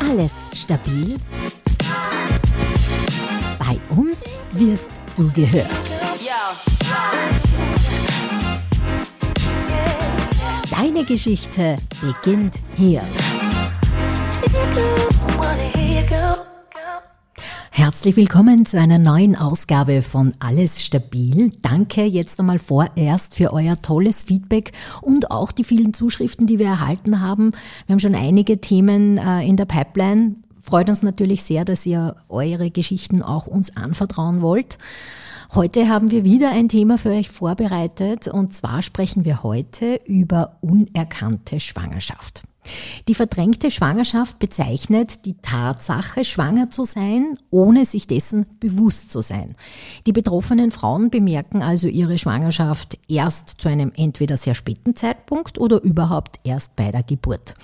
Alles stabil? Bei uns wirst du gehört. Deine Geschichte beginnt hier. Herzlich willkommen zu einer neuen Ausgabe von Alles Stabil. Danke jetzt einmal vorerst für euer tolles Feedback und auch die vielen Zuschriften, die wir erhalten haben. Wir haben schon einige Themen äh, in der Pipeline. Freut uns natürlich sehr, dass ihr eure Geschichten auch uns anvertrauen wollt. Heute haben wir wieder ein Thema für euch vorbereitet und zwar sprechen wir heute über unerkannte Schwangerschaft. Die verdrängte Schwangerschaft bezeichnet die Tatsache, schwanger zu sein, ohne sich dessen bewusst zu sein. Die betroffenen Frauen bemerken also ihre Schwangerschaft erst zu einem entweder sehr späten Zeitpunkt oder überhaupt erst bei der Geburt.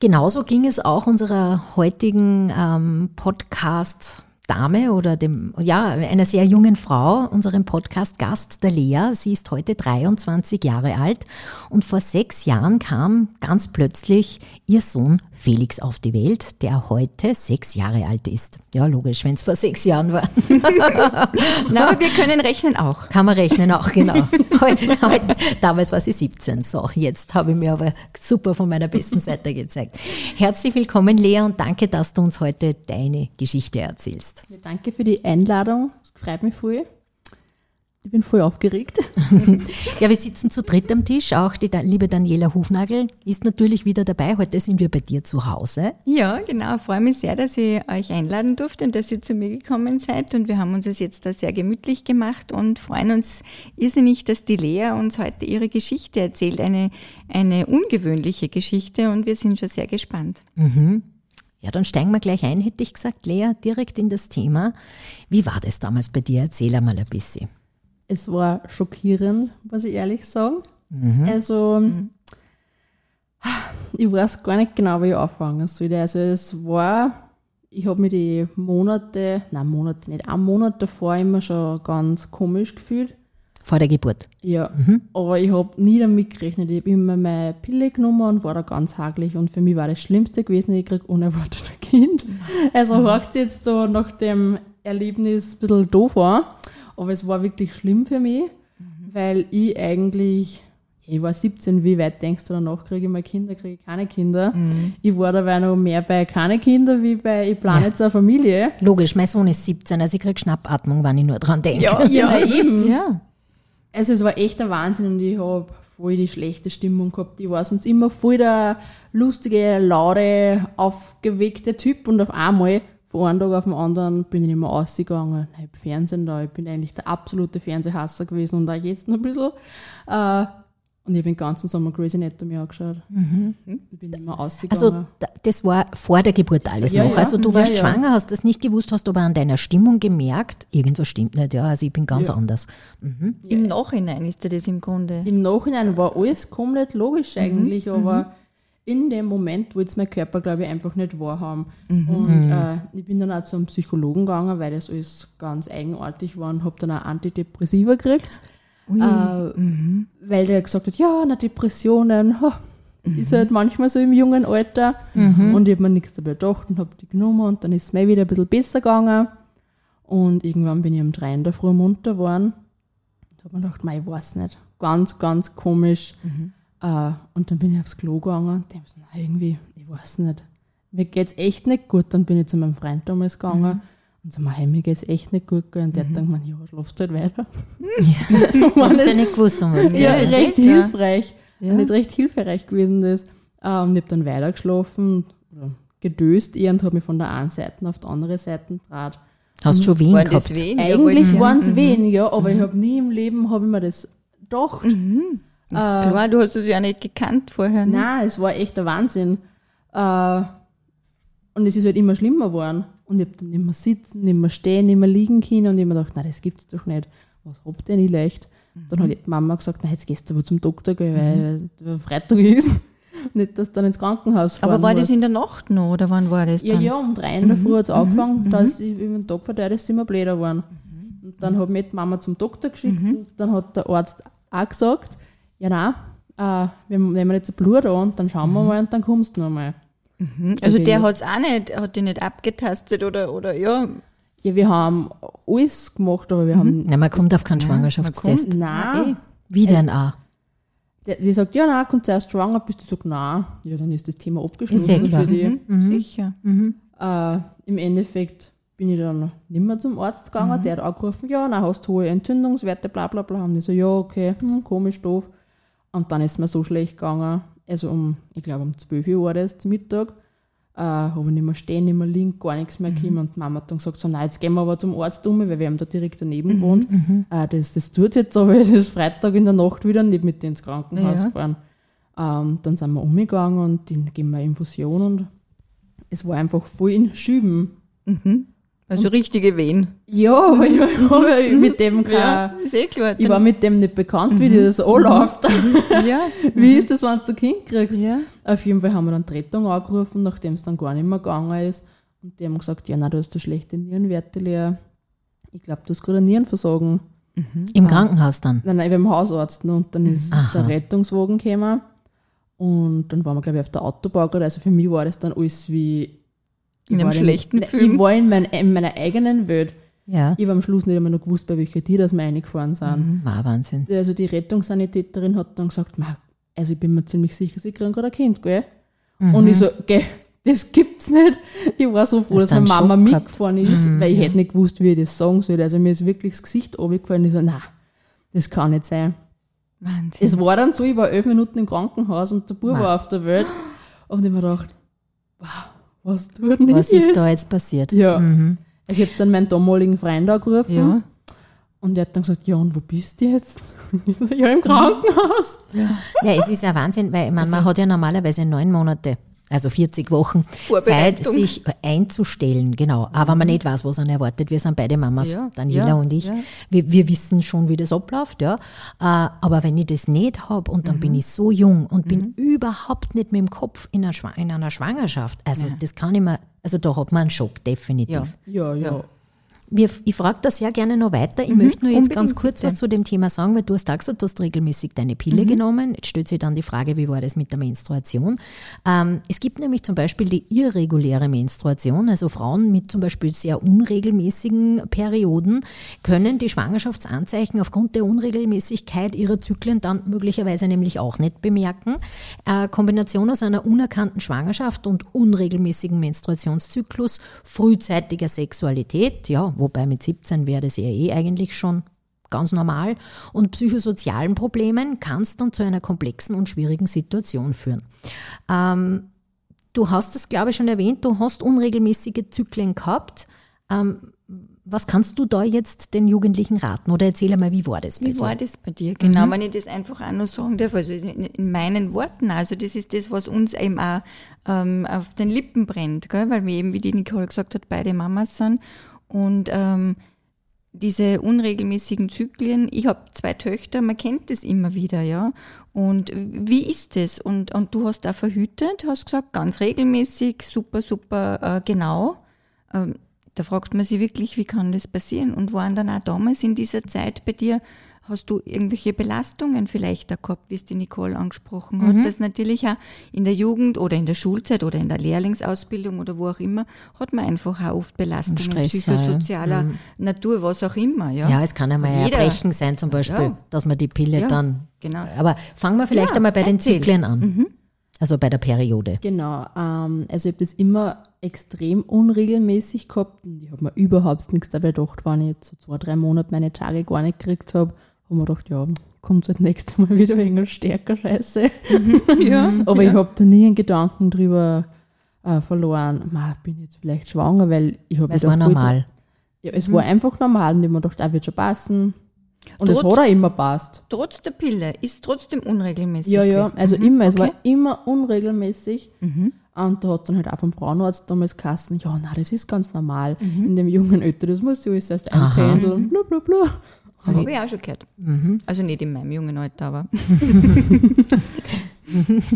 Genauso ging es auch unserer heutigen ähm, Podcast Dame oder dem, ja, einer sehr jungen Frau, unserem Podcast-Gast, der Lea. Sie ist heute 23 Jahre alt und vor sechs Jahren kam ganz plötzlich ihr Sohn Felix auf die Welt, der heute sechs Jahre alt ist. Ja, logisch, wenn es vor sechs Jahren war. Na, aber wir können rechnen auch. Kann man rechnen auch, genau. Heute, heute, damals war sie 17. So, jetzt habe ich mir aber super von meiner besten Seite gezeigt. Herzlich willkommen, Lea, und danke, dass du uns heute deine Geschichte erzählst. Ja, danke für die Einladung. Es freut mich voll. Ich bin voll aufgeregt. Ja, wir sitzen zu dritt am Tisch. Auch die Da- liebe Daniela Hufnagel ist natürlich wieder dabei. Heute sind wir bei dir zu Hause. Ja, genau. Ich freue mich sehr, dass ich euch einladen durfte und dass ihr zu mir gekommen seid. Und wir haben uns es jetzt da sehr gemütlich gemacht und freuen uns irrsinnig, dass die Lea uns heute ihre Geschichte erzählt. Eine, eine ungewöhnliche Geschichte und wir sind schon sehr gespannt. Ja, dann steigen wir gleich ein, hätte ich gesagt, Lea, direkt in das Thema. Wie war das damals bei dir? Erzähl einmal ein bisschen. Es war schockierend, muss ich ehrlich sagen. Also, ich weiß gar nicht genau, wie ich anfangen soll. Also, es war, ich habe mich die Monate, nein, Monate nicht, einen Monat davor immer schon ganz komisch gefühlt. Vor der Geburt. Ja, aber ich habe nie damit gerechnet. Ich habe immer meine Pille genommen und war da ganz hagelig. Und für mich war das Schlimmste gewesen, ich kriege unerwartet ein Kind. Also hört jetzt so nach dem Erlebnis ein bisschen doof an. Aber es war wirklich schlimm für mich, weil ich eigentlich, ich war 17, wie weit denkst du danach, kriege ich mal Kinder, kriege ich keine Kinder. Ich war dabei noch mehr bei keine Kinder, wie bei ich plane jetzt eine Familie. Logisch, mein Sohn ist 17, also ich krieg Schnappatmung, wenn ich nur dran denke. Ja, na eben. Ja. Also es war echt ein Wahnsinn und ich habe voll die schlechte Stimmung gehabt. Ich war sonst immer voll der lustige, laute, aufgeweckte Typ und auf einmal von einem Tag auf den anderen bin ich nicht mehr ausgegangen. Ich habe Fernsehen da, ich bin eigentlich der absolute Fernsehhasser gewesen und auch jetzt noch ein bisschen. Äh, und ich habe den ganzen Sommer Grey's Anatomy angeschaut. Ich bin mehr ausgegangen. Also da- das war vor der Geburt alles Ja, noch. ja. Also du warst ja. schwanger, hast das nicht gewusst, hast aber an deiner Stimmung gemerkt, irgendwas stimmt nicht, ja, also ich bin ganz Ja. anders. Im Nachhinein ist dir das im Grunde. Im Nachhinein war alles komplett logisch eigentlich, aber in dem Moment wollte es mein Körper, glaube ich, einfach nicht wahrhaben. Und äh, ich bin dann auch zum Psychologen gegangen, weil das alles ganz eigenartig war und habe dann auch Antidepressiva gekriegt. Äh, Weil der gesagt hat, ja, na Depressionen, ha, ist halt manchmal so im jungen Alter. Und ich habe mir nichts dabei gedacht und habe die genommen und dann ist es mir wieder ein bisschen besser gegangen. Und irgendwann bin ich um drei in der Früh munter geworden. Da habe ich mir gedacht, mei, ich weiß nicht. Ganz, ganz komisch. Äh, und dann bin ich aufs Klo gegangen und dachte na, irgendwie, ich weiß nicht. Mir geht's echt nicht gut. Dann bin ich zu meinem Freund damals gegangen und so, hey, mir geht's echt nicht gut. Und der hat dann gemeint, ja, schlafst halt weiter. Hab's ja nicht gewusst, um was Ja, geht. recht sicher. hilfreich. Nicht recht hilfreich gewesen das. Äh, und ich habe dann weiter geschlafen oder gedöst eher und habe mich von der einen Seite auf die andere Seite draht. Hast schon Wehen Waren gehabt? weniger? Eigentlich Wollten- waren es wen, ja, aber ich habe nie im Leben habe ich mir das gedacht. Ist Klar, du hast es ja nicht gekannt vorher. Ne? Nein, es war echt der Wahnsinn. Äh, und es ist halt immer schlimmer geworden. Und ich habe dann nicht mehr sitzen, nicht mehr stehen, nicht mehr liegen können. Und ich habe mir gedacht, nein, das gibt's doch nicht. Was habt ihr nicht leicht? Dann hat die Mama gesagt, na, jetzt gehst du aber zum Doktor, gell, weil der Freitag ist. Nicht, dass du dann ins Krankenhaus fahren Aber war das musst. in der Nacht noch oder wann war das Ja, dann? ja, um drei in der Früh hat es angefangen, da ist über den Tag verteilt ist es immer blöder geworden. Und dann hat mich die Mama zum Doktor geschickt und dann hat der Arzt auch gesagt, ja nein, äh, wir nehmen jetzt ein Blut an und dann schauen wir mal und dann kommst du nochmal. Also bin der ich- hat es auch nicht, hat die nicht abgetastet oder, oder ja. Ja, wir haben alles gemacht, aber wir haben, Ja, man kommt auf keinen Schwangerschaftstest. nein, Wie denn auch? Der, sie sagt, ja, nein, kommt zuerst schwanger, bist du sagt, nein, ja, dann ist das Thema Ist abgeschlossen für die. Mhm. Sicher. Äh, Im Endeffekt bin ich dann nicht mehr zum Arzt gegangen, der hat angerufen, ja, na, hast hohe Entzündungswerte, bla bla bla. Haben die so, ja, okay, hm, komisch, doof. Und dann ist mir so schlecht gegangen, also um, ich glaube um 12 Uhr war das, zum Mittag, äh, habe ich nicht mehr stehen, nicht mehr liegen, gar nichts mehr gekommen. Und Mama hat dann gesagt, so, nein, jetzt gehen wir aber zum Arzt um, weil wir haben da direkt daneben gewohnt. Äh, das, das tut jetzt aber, das ist Freitag in der Nacht wieder nicht mit ins Krankenhaus Ja. fahren. Ähm, dann sind wir umgegangen und dann geben wir Infusion und es war einfach voll in Schüben. Also richtige Wehen. Ja, aber ich war ja mit dem kein, ist eh klar. ich war mit dem nicht bekannt, wie das anläuft. ja. wie ist das, wenn du ein Kind kriegst? Ja. Auf jeden Fall haben wir dann die Rettung angerufen, nachdem es dann gar nicht mehr gegangen ist. Und die haben gesagt, ja, nein, du hast eine schlechte Nierenwerte, Lea. Ich glaube, du hast gerade ein Nierenversagen. Im Krankenhaus dann. Nein, nein, beim Hausarzt. Ne? Und dann ist Aha. der Rettungswagen gekommen. Und dann waren wir, glaube ich, auf der Autobahn gerade. Also für mich war das dann alles wie... In einem war schlechten ich, Film. Ich war in, mein, in meiner eigenen Welt. Ja. Ich habe am Schluss nicht einmal noch gewusst, bei welcher Tier das wir reingefahren sind. War Wahnsinn. Also die Rettungssanitäterin hat dann gesagt, "Ma, also ich bin mir ziemlich sicher, sie kriegen gerade ein Kind, gell? Und ich so, gell, das gibt's nicht. Ich war so froh, Hast dass meine Mama Schock gehabt? mitgefahren ist, weil ich hätte nicht gewusst, wie ich das sagen soll. Also mir ist wirklich das Gesicht runtergefallen. Ich so, na, das kann nicht sein. Wahnsinn. Es war dann so, ich war elf Minuten im Krankenhaus und der Bub war auf der Welt. Und ich mir gedacht, wow, was tut denn Was ist da jetzt passiert? Ja. Also ich habe dann meinen damaligen Freund angerufen. ja. Und der hat dann gesagt, ja, und wo bist du jetzt? Und ich so, ja, im Krankenhaus. Ja, es ist ja Wahnsinn, weil ich meine, man hat ja normalerweise neun Monate, also 40 Wochen Zeit, sich einzustellen, genau. Aber man nicht weiß, was einen erwartet. Wir sind beide Mamas, Ja, Daniela ja, und ich. ja. Wir, wir wissen schon, wie das abläuft, ja. Äh, Aber wenn ich das nicht habe und dann bin ich so jung und bin überhaupt nicht mit dem Kopf in einer, Schwa- in einer Schwangerschaft, also das kann ich mir, also da hat man einen Schock, definitiv. Ja. Ja, ja. Wir, ich frage da sehr gerne noch weiter. Ich möchte nur jetzt ganz kurz bitte. was zu dem Thema sagen, weil du hast gesagt, du hast regelmäßig deine Pille genommen. Jetzt stellt sich dann die Frage, wie war das mit der Menstruation? Ähm, es gibt nämlich zum Beispiel die irreguläre Menstruation, also Frauen mit zum Beispiel sehr unregelmäßigen Perioden können die Schwangerschaftsanzeichen aufgrund der Unregelmäßigkeit ihrer Zyklen dann möglicherweise nämlich auch nicht bemerken. Äh, Kombination aus einer unerkannten Schwangerschaft und unregelmäßigen Menstruationszyklus, frühzeitiger Sexualität, ja, wobei mit 17 wäre das ja eh eigentlich schon ganz normal, und psychosozialen Problemen kann es dann zu einer komplexen und schwierigen Situation führen. Ähm, du hast es, glaube ich, schon erwähnt, du hast unregelmäßige Zyklen gehabt. Ähm, was kannst du da jetzt den Jugendlichen raten? Oder erzähl einmal, wie war das bei Wie dir? war das bei dir? Genau, wenn ich das einfach auch noch sagen darf, also in, in meinen Worten, also das ist das, was uns eben auch ähm, auf den Lippen brennt, gell? weil wir eben, wie die Nicole gesagt hat, beide Mamas sind und ähm, diese unregelmäßigen Zyklen, ich habe zwei Töchter, man kennt das immer wieder, ja. Und wie ist das? Und, und du hast da verhütet, hast gesagt, ganz regelmäßig, super, super äh, genau. Ähm, da fragt man sich wirklich, wie kann das passieren? Und waren dann auch damals in dieser Zeit bei dir, hast du irgendwelche Belastungen vielleicht auch gehabt, wie es die Nicole angesprochen hat? Das natürlich auch in der Jugend oder in der Schulzeit oder in der Lehrlingsausbildung oder wo auch immer, hat man einfach auch oft Belastungen Stress, ja, ja. psychosozialer Natur, was auch immer. Ja, Ja, es kann einmal ein Jeder- Erbrechen sein, zum Beispiel, Ja. dass man die Pille Ja, dann. genau. Aber fangen wir vielleicht Ja, einmal bei den erzähl. Mhm. Zyklen an. Also bei der Periode. Genau. Ähm, also ich habe das immer extrem unregelmäßig gehabt und ich habe mir überhaupt nichts dabei gedacht, wenn ich jetzt so zwei, drei Monate meine Tage gar nicht gekriegt habe. Habe mir gedacht, ja, kommt halt nächstes Mal wieder wegen stärker Scheiße. ja. Aber ich habe da nie einen Gedanken drüber äh, verloren, Ma, bin jetzt vielleicht schwanger, weil ich habe Es war normal. Ja, es war einfach normal und ich habe mir gedacht, ah, wird schon passen. Und es hat auch immer passt. Trotz der Pille ist trotzdem unregelmäßig. Ja, ja, also Mhm, immer, es okay. Mhm. war immer unregelmäßig. Und da hat dann halt auch vom Frauenarzt damals Kassen, ja, na, das ist ganz normal Mhm. in dem jungen Alter, das muss ich alles erst einpendeln, bla bla bla. Habe ich auch schon gehört. Mhm. Also nicht in meinem jungen Alter, aber.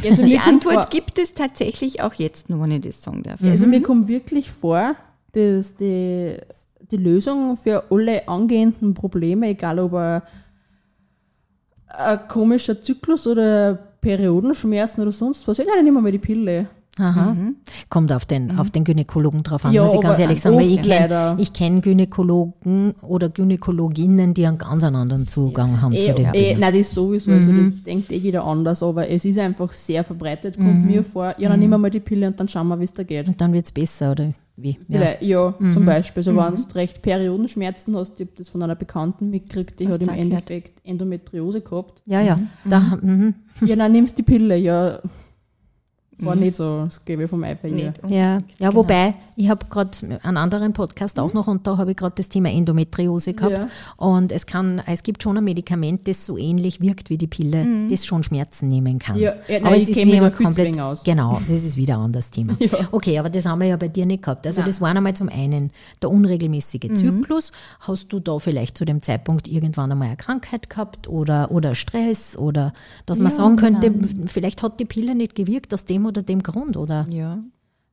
Also Die Antwort vor, gibt es tatsächlich auch jetzt nur, wenn ich das sagen darf. also mir kommt wirklich vor, dass die, die Lösung für alle angehenden Probleme, egal ob er ein komischer Zyklus oder Periodenschmerzen oder sonst was. Ich nehme immer mal die Pille. Aha. Kommt auf den, auf den Gynäkologen drauf an, Mhm. Ja, muss ich ganz ehrlich sagen. Weil ich kenne kenn Gynäkologen oder Gynäkologinnen, die einen ganz anderen Zugang haben Eh, zu eh, Dingen. nein, das sowieso. Also das denkt eh jeder anders, aber es ist einfach sehr verbreitet, kommt mir vor. Ja, dann nehmen wir mal die Pille und dann schauen wir, wie es da geht. Und dann wird es besser, oder wie? Ja. Ja, zum Beispiel. So, wenn du recht Periodenschmerzen hast, ich habe das von einer Bekannten mitgekriegt, die Hast hat im du? Endeffekt Endometriose gehabt. ja, ja. Da, mhm. Ja, dann nimmst die Pille, ja. War nicht so, das gebe ich vom Ei bei ihr. Ja, unbedingt, ja genau. wobei, ich habe gerade einen anderen Podcast auch noch und da habe ich gerade das Thema Endometriose gehabt. Ja. Und es kann, es gibt schon ein Medikament, das so ähnlich wirkt wie die Pille, das schon Schmerzen nehmen kann. Ja, ja, nein, aber ich es ist kenn mich komplett, aus. genau, das ist wieder ein anderes Thema. Okay, aber das haben wir ja bei dir nicht gehabt. Also Nein. das waren einmal zum einen der unregelmäßige Mhm. Zyklus. Hast du da vielleicht zu dem Zeitpunkt irgendwann einmal eine Krankheit gehabt oder, oder Stress oder dass man Ja, sagen könnte, genau. vielleicht hat die Pille nicht gewirkt aus dem oder dem Grund oder? Ja.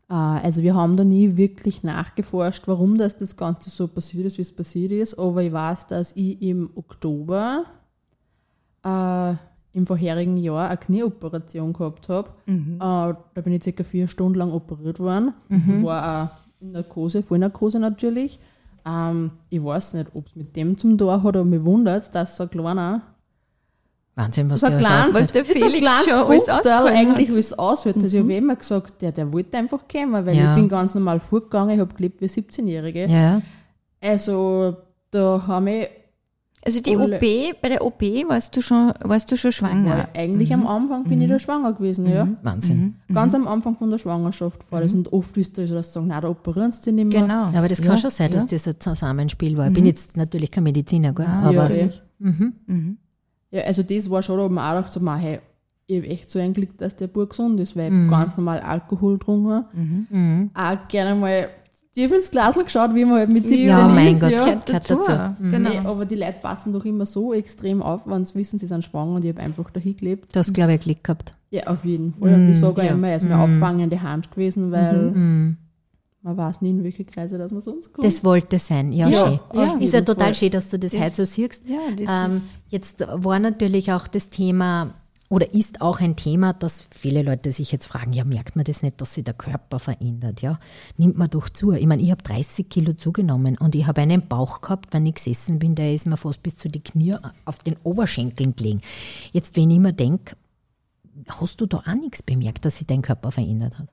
Ah, Also wir haben da nie wirklich nachgeforscht, warum das, das Ganze so passiert ist, wie es passiert ist. Aber ich weiß, dass ich im Oktober äh, im vorherigen Jahr eine Knieoperation gehabt habe. Äh, da bin ich circa vier Stunden lang operiert worden. War auch in Narkose, Vollnarkose natürlich. Ähm, ich weiß nicht, ob es mit dem zum Tor hat, aber mich wundert, dass so ein kleiner Wahnsinn, was so ein der alles kleines, was der ist ein Felix kleines schon ausgehalten eigentlich, wie es aussieht. Also ich habe immer gesagt, der, der wollte einfach kommen, weil Ja. ich bin ganz normal vorgegangen, ich habe gelebt wie 17-Jährige. Ja. Also da haben wir Also die Alle- OP, bei der OP warst du schon, warst du schon schwanger. war eigentlich am Anfang bin ich da schwanger gewesen, ja. Wahnsinn. Ganz am Anfang von der Schwangerschaft war das und oft ist da so, dass sie sagen, nein, da operieren sie nicht mehr. Genau. Aber das kann Ja, schon sein, dass ja. das ein Zusammenspiel war. Ich bin jetzt natürlich kein Mediziner, gell? Ah, aber ja, Mhm. Mhm. ja, also das war schon, da mir auch gedacht, so, man, hey, ich habe echt so ein Glück, dass der Bub gesund ist, weil ich hab ganz normal Alkohol getrunken Mhm. Auch gerne mal tief ins Glas geschaut, wie man halt mit 17 Ja, ist. mein Gott. Ja. Gehört gehört dazu. dazu. Genau. Nee, aber die Leute passen doch immer so extrem auf, wenn sie wissen, sie sind schwanger und ich habe einfach dahin gelebt. du hast, glaube ich, Glück gehabt. Ja, auf jeden Fall. Und ich sage auch Ja. immer, er ist mir auffangende Hand gewesen, weil man weiß nie, in welche Kreise das man sonst kommt. Das wollte sein, ja, Ja, schön. ja, ist ja total Fall. schön, dass du das, heute so siehst. Ja, das ähm, jetzt war natürlich auch das Thema oder ist auch ein Thema, dass viele Leute sich jetzt fragen, ja, merkt man das nicht, dass sich der Körper verändert, ja? Nimmt man doch zu. Ich meine, ich habe 30 Kilo zugenommen und ich habe einen Bauch gehabt, wenn ich gesessen bin, der ist mir fast bis zu die Knie auf den Oberschenkeln gelegen. Jetzt, wenn ich mir denke, hast du da auch nichts bemerkt, dass sich dein Körper verändert hat?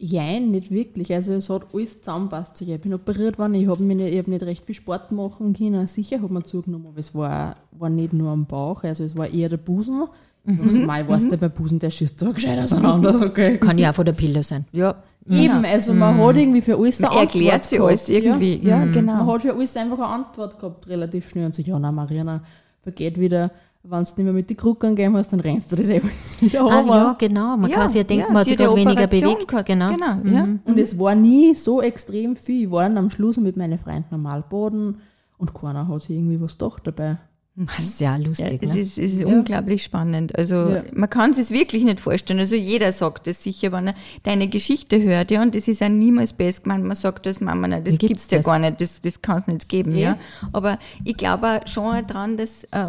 Jein, nicht wirklich. Also es hat alles zusammenpasst. Ich bin operiert worden, ich habe nicht, ich hab nicht recht viel Sport machen können. Sicher hat man zugenommen, aber es war, war nicht nur am Bauch, also es war eher der Busen. Mhm. Also, mei, weißt du, bei Busen, der schießt da gescheit auseinander. Okay. Kann ja auch von der Pille sein. Ja. Eben, also man hat irgendwie für alles Man eine erklärt Antwort sie gehabt. alles irgendwie. Ja, Man genau. hat für alles einfach eine Antwort gehabt, relativ schnell. Und so, ja, na Mariana, vergeht wieder, wenn du nicht mehr mit den Krücken gehen hast, dann rennst du das eben wieder Ah, ja, genau. Man kann sich ja denken, man hat sich weniger bewegt. gehabt. Genau. Genau, ja. Und es war nie so extrem viel. Ich war dann am Schluss mit meinen Freunden normal baden und keiner hat sich irgendwie was gedacht dabei. Das ist ja Ja, lustig. es ne? ist, es ist unglaublich spannend. Also Ja. man kann es wirklich nicht vorstellen. Also jeder sagt das sicher, wenn er deine Geschichte hört, ja, und das ist ja niemals best gemeint. Man sagt das, Mama, nein, das Wie gibt's gibt's ja gar nicht, das, das kann es nicht geben, Ja. ja. Aber ich glaube auch schon dran, dass, äh,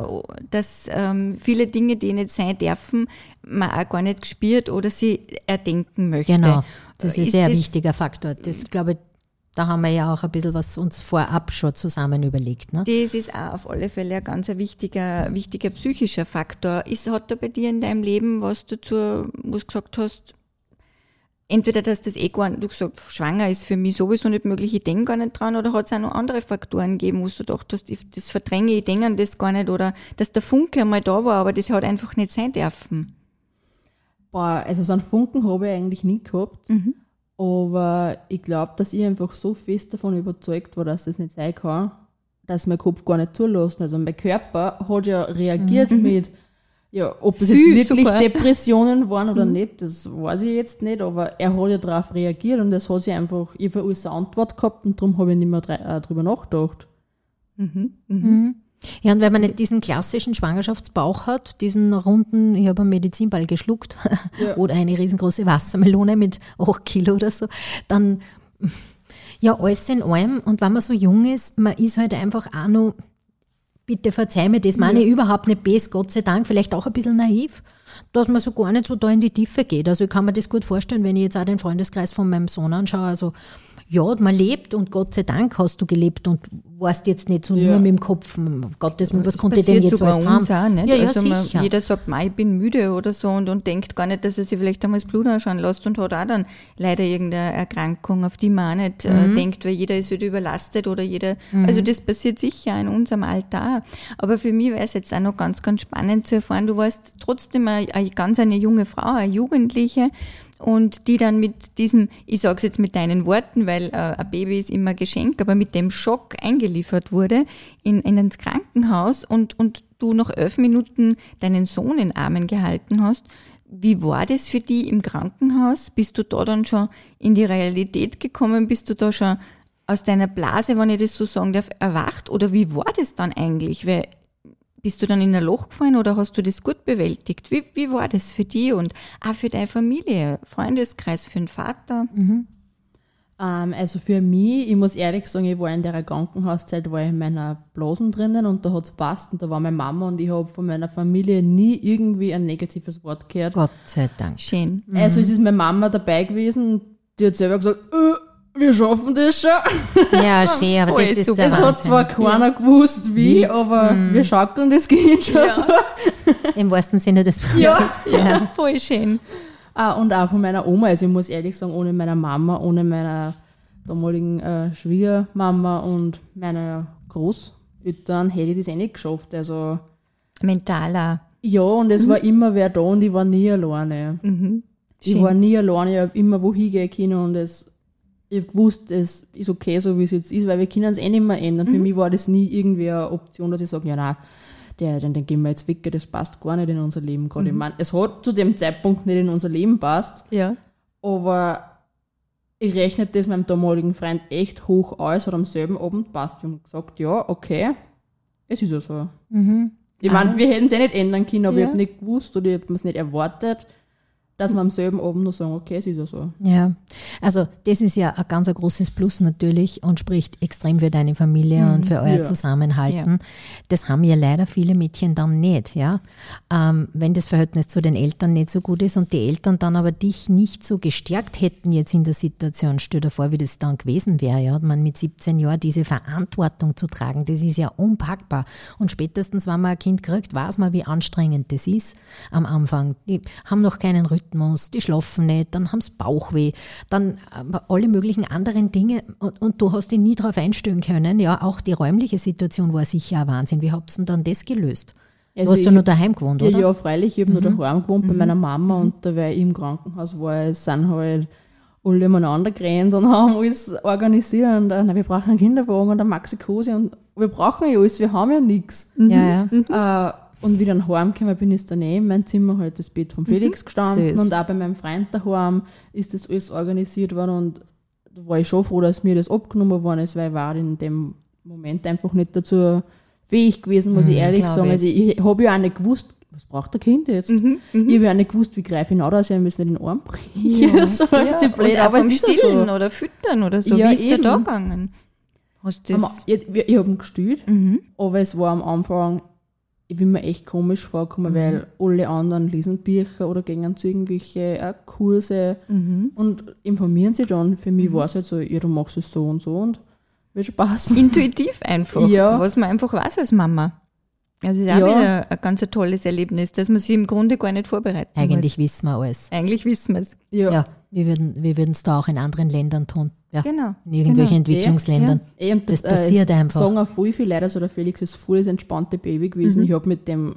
dass ähm, viele Dinge, die nicht sein dürfen, man auch gar nicht gespürt oder sie erdenken möchte. Genau. Das ist, Ist ein sehr wichtiger Faktor. Das glaube ich, da haben wir ja auch ein bisschen was uns vorab schon zusammen überlegt. Ne? Das ist auch auf alle Fälle ein ganz wichtiger, wichtiger psychischer Faktor. Ist, hat da bei dir in deinem Leben, was du zu, was gesagt hast, entweder, dass das eh gar nicht, du gesagt, schwanger ist für mich sowieso nicht möglich, ich denke gar nicht dran, oder hat es auch noch andere Faktoren gegeben, wo du gedacht hast, ich, das verdränge, ich denke an das gar nicht, oder dass der Funke einmal da war, aber das hat einfach nicht sein dürfen. Boah, also so einen Funken habe ich eigentlich nie gehabt. Aber ich glaube, dass ich einfach so fest davon überzeugt war, dass das nicht sein kann, dass mein Kopf gar nicht zulassen. Also mein Körper hat ja reagiert mit, ja, ob das Viel jetzt wirklich sogar. Depressionen waren oder nicht, das weiß ich jetzt nicht, aber er hat ja darauf reagiert und es hat sich einfach, ich habe alles eine Antwort gehabt und darum habe ich nicht mehr äh, drüber nachgedacht. Ja, und wenn man nicht diesen klassischen Schwangerschaftsbauch hat, diesen runden, ich habe einen Medizinball geschluckt Ja. oder eine riesengroße Wassermelone mit 8 Kilo oder so, dann ja, alles in allem und wenn man so jung ist, man ist halt einfach auch noch bitte verzeih mir, das meine ich überhaupt nicht bes, Gott sei Dank, vielleicht auch ein bisschen naiv, dass man so gar nicht so da in die Tiefe geht. Also ich kann mir das gut vorstellen, wenn ich jetzt auch den Freundeskreis von meinem Sohn anschaue, also ja, man lebt und Gott sei Dank hast du gelebt und warst jetzt nicht so Ja. nur mit dem Kopf, um Gottes Willen, was konnte ich denn jetzt alles haben? auch, nicht? Ja, ja, also man, sicher. jeder sagt, "Mei, ich bin müde oder so und, und denkt gar nicht, dass er sich vielleicht einmal das Blut anschauen lässt und hat auch dann leider irgendeine Erkrankung, auf die man auch nicht Mhm. äh, denkt, weil jeder ist wieder überlastet oder jeder, also das passiert sicher in unserem Alter auch. Aber für mich wäre es jetzt auch noch ganz, ganz spannend zu erfahren, du warst trotzdem eine, eine ganz eine junge Frau, eine Jugendliche und die dann mit diesem, ich sage es jetzt mit deinen Worten, weil äh, ein Baby ist immer Geschenk, aber mit dem Schock eingeliefert wurde in, in ins Krankenhaus und, und du noch elf Minuten deinen Sohn in Armen gehalten hast. Wie war das für die im Krankenhaus? Bist du da dann schon in die Realität gekommen? Bist du da schon aus deiner Blase, wenn ich das so sagen darf, erwacht? Oder wie war das dann eigentlich? Weil bist du dann in ein Loch gefallen oder hast du das gut bewältigt? Wie, wie war das für dich und auch für deine Familie, Freundeskreis, für den Vater? Ähm, also für mich, ich muss ehrlich sagen, ich war in der Krankenhauszeit, war ich in meiner Blasen drinnen und da hat's passt und da war meine Mama und ich habe von meiner Familie nie irgendwie ein negatives Wort gehört. Gott sei Dank. Schön. Also es ist meine Mama dabei gewesen, die hat selber gesagt, äh, wir schaffen das schon. Ja, schön, aber das ist super. Es hat zwar keiner gewusst, wie, aber wir schaukeln das Kind schon so. Im wahrsten Sinne des Wortes. Ja, ja, voll schön. Ah, und auch von meiner Oma. Also ich muss ehrlich sagen, ohne meiner Mama, ohne meiner damaligen äh, Schwiegermama und meiner Großeltern hätte ich das eh nicht geschafft. Also Mentaler. ja, und es war immer wer da und ich war nie alleine. Ich Schön. war nie alleine, ich habe immer wo hingehen können und es, ich habe gewusst, es ist okay, so wie es jetzt ist, weil wir können es eh nicht mehr ändern. Für mich war das nie irgendwie eine Option, dass ich sage, ja nein, der, den, den gehen wir jetzt weg, das passt gar nicht in unser Leben gerade. Ich meine, es hat zu dem Zeitpunkt nicht in unser Leben passt, Ja. aber ich rechne das meinem damaligen Freund echt hoch aus, hat am selben Abend passt. Wir haben gesagt, ja, okay, es ist ja so. Ich meine, wir hätten es eh nicht ändern können, aber Ja. ich habe nicht gewusst oder ich habe es nicht erwartet, dass wir am selben Abend noch sagen, okay, es ist ja so. Ja, also das ist ja ein ganz ein großes Plus natürlich und spricht extrem für deine Familie und für euer ja. Zusammenhalten. Das haben ja leider viele Mädchen dann nicht, ja. Ähm, wenn das Verhältnis zu den Eltern nicht so gut ist und die Eltern dann aber dich nicht so gestärkt hätten jetzt in der Situation, stell dir vor, wie das dann gewesen wäre, ja. Man mit 17 Jahren diese Verantwortung zu tragen, das ist ja unpackbar. Und spätestens, wenn man ein Kind kriegt, weiß man, wie anstrengend das ist am Anfang. Die haben noch keinen Rhythmus, die schlafen nicht, dann haben sie Bauchweh, dann äh, alle möglichen anderen Dinge und, und du hast dich nie darauf einstellen können. Ja, auch die räumliche Situation war sicher ein Wahnsinn. Wie habt ihr denn dann das gelöst? Also du hast ja nur daheim gewohnt, Ja, oder? ja, freilich, ich habe nur daheim gewohnt bei meiner Mama und da, weil ich im Krankenhaus war, sind halt alle umeinander gerannt und haben alles organisiert und äh, wir brauchen einen Kinderwagen und eine Maxikose und wir brauchen ja alles, wir haben ja nichts. Ja, ja. Äh, und wie dann heimgekommen bin, ist dann eh in meinem Zimmer halt das Bett von Felix gestanden Süß. und auch bei meinem Freund daheim ist das alles organisiert worden und da war ich schon froh, dass mir das abgenommen worden ist, weil ich war in dem Moment einfach nicht dazu fähig gewesen, muss ich ehrlich sagen. ich. Also ich habe ja auch nicht gewusst, was braucht der Kind jetzt? Ich habe ja auch nicht gewusst, wie greife ich an, dass ich ihm nicht in den Arm bringe. Ja, so Ja, ja, blöd, aber es ist Stillen so. oder Füttern oder so. Ja, Wie ist der da eben. gegangen? Hast du das? Ich, ich habe ihn gestillt, aber es war am Anfang, ich bin mir echt komisch vorgekommen, weil alle anderen lesen Bücher oder gehen zu irgendwelche äh, Kurse und informieren sich dann. Für mich war es halt so, ja, du machst es so und so und wird schon passen. Intuitiv einfach, Ja. was man einfach weiß als Mama. Also ist auch Ja. wieder ein ganz tolles Erlebnis, dass man sich im Grunde gar nicht vorbereiten Eigentlich muss. wissen wir alles. Eigentlich wissen wir es. Ja. Ja, wir würden wir würden es da auch in anderen Ländern tun. Ja, Genau. in irgendwelchen Genau. Entwicklungsländern. Eh, und Das äh, passiert es einfach. sagen auch voll viele Leute, also der Felix ist voll das entspannte Baby gewesen. Ich habe mit dem,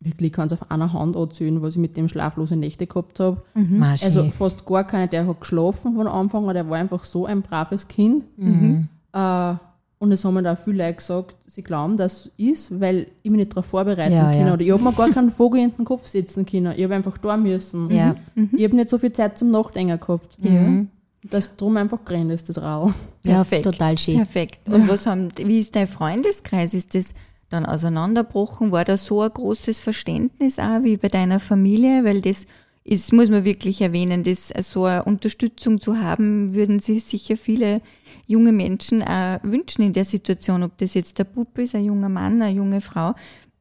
wirklich, ich kann es auf einer Hand erzählen, was ich mit dem schlaflose Nächte gehabt habe. Maschi. Also fast gar keine, der hat geschlafen von Anfang an, der war einfach so ein braves Kind. Mhm. Äh, und es haben mir da viele Leute gesagt, sie glauben, dass es ist, weil ich mich nicht darauf vorbereiten Ja, kann. ja. Oder ich habe mir gar keinen Vogel in den Kopf setzen können. Ich habe einfach da müssen. Ja. Ich habe nicht so viel Zeit zum Nachdenken gehabt. Ja. Das drum einfach gerannt ist, das Rad. ja, Perfekt. total schön. Perfekt. Und was haben, wie ist dein Freundeskreis? Ist das dann auseinanderbrochen? War da so ein großes Verständnis auch wie bei deiner Familie? Weil das ist, muss man wirklich erwähnen, dass so eine Unterstützung zu haben, würden sich sicher viele junge Menschen auch wünschen in der Situation, ob das jetzt der Bub ist, ein junger Mann, eine junge Frau.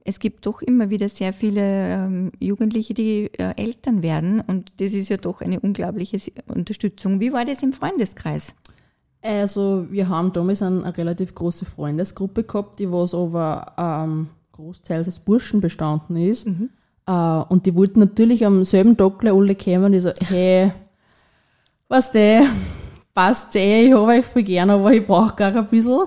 Es gibt doch immer wieder sehr viele ähm, Jugendliche, die äh, Eltern werden und das ist ja doch eine unglaubliche Unterstützung. Wie war das im Freundeskreis? Also wir haben damals eine, eine relativ große Freundesgruppe gehabt, die was aber ähm, großteils aus Burschen bestanden ist. Äh, und die wollten natürlich am selben Tag gleich alle kommen. Die so, hey, was der, passt eh, ich habe euch voll gern, aber ich brauche gar ein bisschen.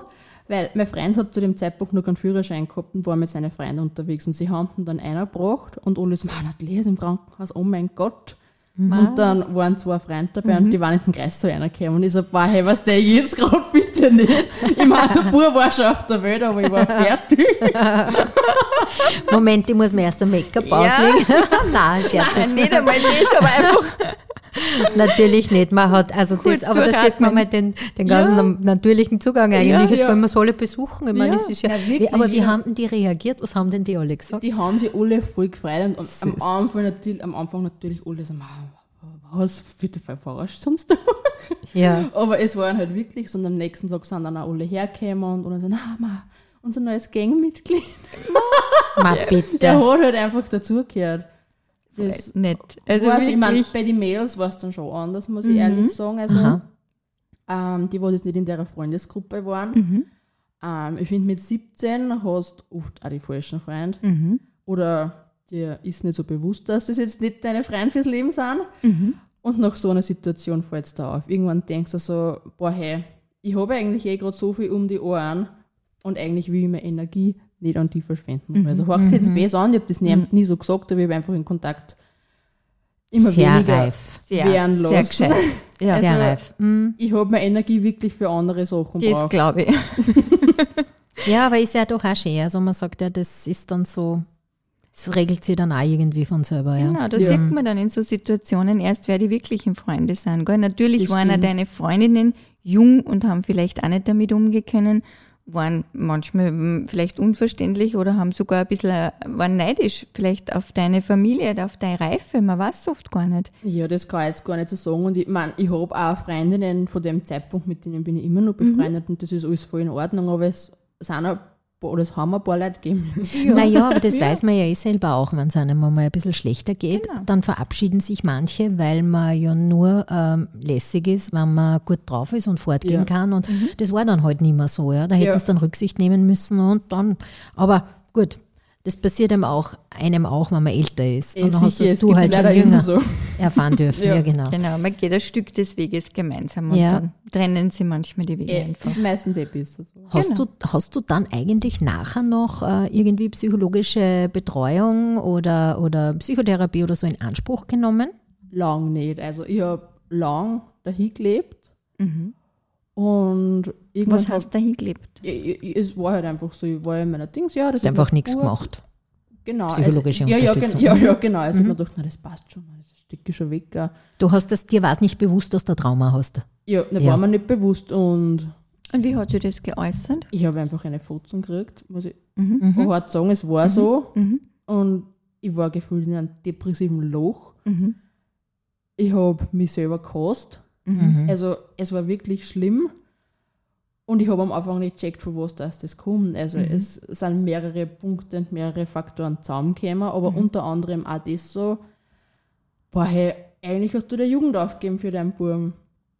Weil mein Freund hat zu dem Zeitpunkt noch keinen Führerschein gehabt und war mit seinen Freunden unterwegs. Und sie haben ihn dann einer gebracht und alle so, man, Natalie ist im Krankenhaus, oh mein Gott. Und dann waren zwei Freunde dabei und die waren in den Kreis so reingekommen. Und ich so, boah, hey, was der jetzt gerade bitte nicht. Ich meine, der Bub war schon auf der Welt, aber ich war fertig. Moment, ich muss mir erst ein Make-up Ja. auslegen. Nein, Scherz jetzt. nicht einmal das, aber einfach Natürlich nicht. Man hat, also Kurz das, aber da sieht man mal den, den ganzen Ja. natürlichen Zugang eigentlich, jetzt ja. wenn man so alle besuchen. Ich meine, das ist ja, wirklich, aber wie haben denn die reagiert? Was haben denn die alle gesagt? Die haben sich alle voll gefreut und am. Anfang natürlich, am Anfang natürlich alle so, "Ma, was, bitte verarscht sonst du? Ja. Aber es waren halt wirklich so, und am nächsten Tag sind dann auch alle hergekommen und dann so, na, ma, unser neues Gangmitglied. Ma, Der bitte. hat halt einfach dazugehört. Das nett. Also weiß, ich meine, bei den Mails war es dann schon anders, muss ich ehrlich sagen. Also, ähm, die, die jetzt nicht in der Freundesgruppe waren. Ähm, ich finde, mit 17 hast du oft auch die falschen Freunde. Oder dir ist nicht so bewusst, dass das jetzt nicht deine Freunde fürs Leben sind. Und nach so einer Situation fällt es da auf. Irgendwann denkst du so, boah, hey, ich habe eigentlich eh gerade so viel um die Ohren und eigentlich will ich meine Energie nicht an die verschwenden. Also hört sich jetzt besser an, ich habe das nie, nie so gesagt, aber ich habe einfach in Kontakt immer Sehr weniger reif. Sehr, werden sehr lassen. gescheit. Ja, Sehr Also, reif. Mhm. Ich habe meine Energie wirklich für andere Sachen das gebraucht. glaube ich. Ja, aber ist ja doch auch schön. Also man sagt ja, das ist dann so, es regelt sich dann auch irgendwie von selber. Ja. Genau, da Ja. sieht man dann in so Situationen erst, wer die wirklichen Freunde sind. Gell? Natürlich Das waren auch stimmt. deine Freundinnen jung und haben vielleicht auch nicht damit umgehen können, waren manchmal hm, vielleicht unverständlich oder haben sogar ein bisschen, äh, waren neidisch vielleicht auf deine Familie oder auf deine Reife. Man weiß oft gar nicht. Ja, das kann ich jetzt gar nicht so sagen. Und ich meine, ich habe auch Freundinnen von dem Zeitpunkt, mit denen bin ich immer noch befreundet und das ist alles voll in Ordnung, aber es sind paar, oder es haben ein paar Leute gegeben. Naja, aber das weiß man ja eh selber auch, wenn es einem mal ein bisschen schlechter geht. Genau. Dann verabschieden sich manche, weil man ja nur ähm, lässig ist, wenn man gut drauf ist und fortgehen Ja. kann. Und das war dann halt nicht mehr so. Ja. Da hätten Ja. sie dann Rücksicht nehmen müssen und dann, aber gut. Das passiert einem auch, einem auch, wenn man älter ist. Und dann hast sicher, das du halt schon leider jünger so. erfahren dürfen. Ja, Ja. genau. Genau, man geht ein Stück des Weges gemeinsam und Ja. dann trennen sie manchmal die Wege Eh, einfach. ist meistens eh besser so. Hast, Genau. du, hast du dann eigentlich nachher noch äh, irgendwie psychologische Betreuung oder, oder Psychotherapie oder so in Anspruch genommen? Lang nicht. Also ich habe lang dahin gelebt und irgendwann Was hast du dahin gelebt? ich, ich, es war halt einfach so, ich war in meiner Dings, ja, das Hast einfach nichts gemacht. Genau. Psychologische also, ja, ja, Unterstützung. ja, ja, genau. Also ich hab mir gedacht, na, das passt schon, das stecke ich schon weg. Du hast es, dir war es nicht bewusst, dass du Trauma hast. Ja, das Ja. war mir nicht bewusst und Und wie hat sich das geäußert? ich habe einfach eine Fotzen gekriegt, muss ich Mhm. hart sagen. Es war so Mhm. und ich war gefühlt in einem depressiven Loch. Mhm. Ich habe mich selber gehasst. Mhm. Also es war wirklich schlimm. Und ich habe am Anfang nicht gecheckt, von was das, das kommt. Also es sind mehrere Punkte und mehrere Faktoren zusammengekommen, aber unter anderem auch das so, boah, hey, eigentlich hast du der Jugend aufgegeben für deinen Buben.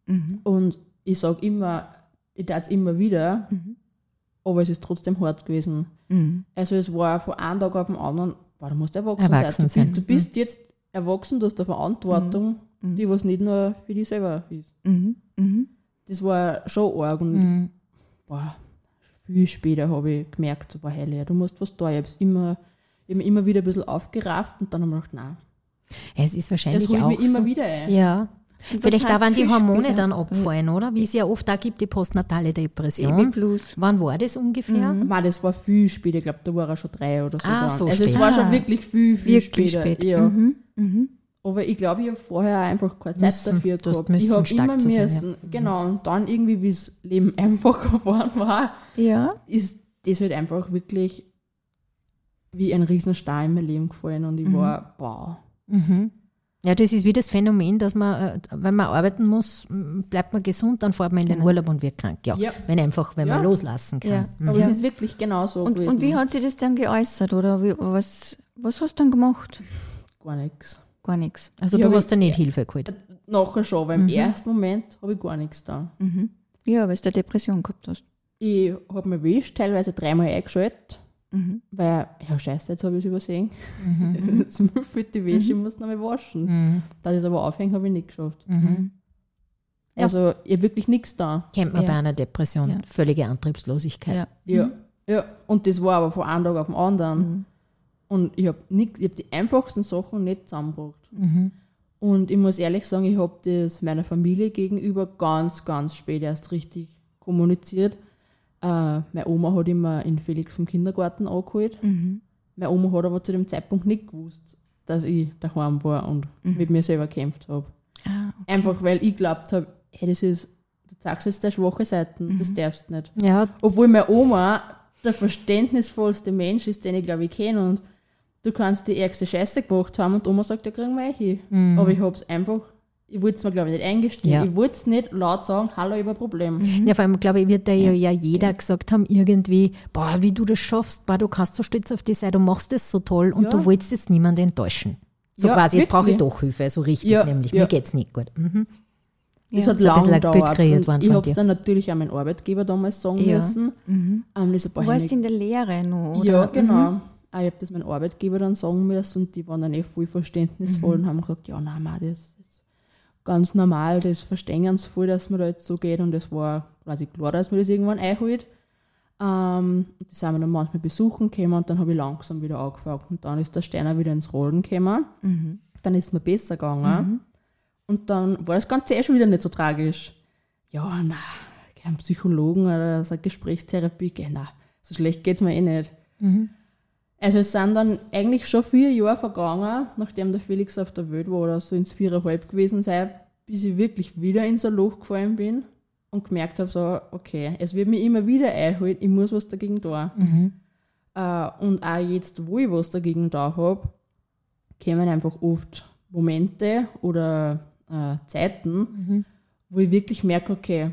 Mhm. Und ich sage immer, ich tat es immer wieder, aber es ist trotzdem hart gewesen. Mhm. Also es war von einem Tag auf den anderen, boah, du musst erwachsen, Erwachsen sein. sein. Du bist, du bist jetzt erwachsen, du hast eine Verantwortung, die was nicht nur für dich selber ist. Mhm. Mhm. Das war schon arg und Mhm. boah, viel später habe ich gemerkt, so, boah, Heile, du musst was da. Ich habe immer, ich hab mich immer wieder ein bisschen aufgerafft und dann habe ich mir gedacht, nein, Ja, es ist wahrscheinlich holt auch mich immer so. wieder ein. Ja. Und Vielleicht da, wann die Hormone später? dann abfallen, oder? Wie es ja oft da gibt, die postnatale Depression. Wann war das ungefähr? Mann, das war viel später, ich glaube, da war er schon drei oder so. Ah, so also es spät. war Ah. schon wirklich viel, viel Wirklich später. spät. Ja. Mhm. Mhm. Aber ich glaube, ich habe vorher einfach keine Zeit Müssen. dafür gehabt. müssen, ich habe immer müssen. ja. Genau, und dann irgendwie, wie das Leben einfacher geworden war, Ja. ist das halt einfach wirklich wie ein Riesenstein in mein Leben gefallen und ich war, wow. Mhm. Ja, das ist wie das Phänomen, dass man, äh, wenn man arbeiten muss, bleibt man gesund, dann fährt man in den Urlaub und wird krank. Ja, Ja. wenn einfach, wenn Ja. man loslassen kann. Ja. Mhm. Aber es ist wirklich genau so Und, gewesen. und wie hat sie das dann geäußert? Oder wie, was, was hast du dann gemacht? Gar nichts. Gar nichts. Also Ja, du hast da nicht Hilfe geholt. Nachher schon, weil im ersten Moment habe ich gar nichts da. Mhm. Ja, weil du eine Depression gehabt hast. Ich habe mich erwischt, teilweise dreimal eingeschaltet, Mhm. weil, ja scheiße, jetzt habe ich es übersehen. Jetzt fehlt die Wäsche, ich muss noch mal waschen. Mhm. Da ich es aber aufhängen, habe ich nicht geschafft. Mhm. Also ich habe wirklich nichts da. Kennt man Ja. bei einer Depression. Ja. Völlige Antriebslosigkeit. Ja. Ja. ja. Und das war aber von einem Tag auf den anderen. Mhm. Und ich habe ich hab die einfachsten Sachen nicht zusammengebracht. Mhm. Und ich muss ehrlich sagen, ich habe das meiner Familie gegenüber ganz, ganz spät erst richtig kommuniziert. Äh, meine Oma hat immer in Felix vom Kindergarten angeholt. Mhm. Meine Oma hat aber zu dem Zeitpunkt nicht gewusst, dass ich daheim war und mit mir selber gekämpft habe. Ah, okay. Einfach weil ich glaubt habe, hey, das ist, du zeigst jetzt deine schwache Seiten, das darfst nicht. Ja, Obwohl meine Oma der verständnisvollste Mensch ist, den ich glaube ich kenne und du kannst die ärgste Scheiße gemacht haben und Oma sagt, ja, kriegen wir eh hin. Aber ich habe es einfach, ich wollte es mir glaube ich nicht eingestehen. Ja. Ich wollte es nicht laut sagen, hallo, ich habe ein Problem. Mhm. Ja, vor allem, glaube ich, wird da ja, ja jeder gesagt haben, irgendwie, boah, wie du das schaffst, boah, du kannst so stolz auf dich sein, du machst das so toll und Ja. du wolltest jetzt niemanden enttäuschen. So Ja, quasi, jetzt brauche ich doch Hilfe, so richtig Ja, nämlich. ja. Mir geht's nicht gut. Mhm. Das Ja. hat So ein bisschen lange ein gedauert. kreiert worden Ich habe es dann natürlich auch meinem Arbeitgeber damals sagen Ja. müssen. Mhm. Ähm, das Du warst in der Lehre noch, oder? Ja, genau. Ah, Ich habe das meinem Arbeitgeber dann sagen müssen und die waren dann eh voll verständnisvoll Mhm. und haben gesagt, ja, nein, Mann, das ist ganz normal, das verstehen sie voll, dass man da jetzt so geht und es war quasi klar, dass man das irgendwann einholt. Ähm, und die sind wir dann manchmal besuchen gekommen und dann habe ich langsam wieder angefangen und dann ist der Steiner wieder ins Rollen gekommen. Mhm. Dann ist es mir besser gegangen und dann war das Ganze eh schon wieder nicht so tragisch. Ja, na, kein Psychologen oder so eine Gesprächstherapie, na, so schlecht geht es mir eh nicht. Also es sind dann eigentlich schon vier Jahre vergangen, nachdem der Felix auf der Welt war oder so ins Viererhalb gewesen sei, bis ich wirklich wieder in so ein Loch gefallen bin und gemerkt habe, so, okay, es wird mich immer wieder einholen, ich muss was dagegen tun. Äh, und auch jetzt, wo ich was dagegen da habe, kommen einfach oft Momente oder äh, Zeiten, wo ich wirklich merke, okay,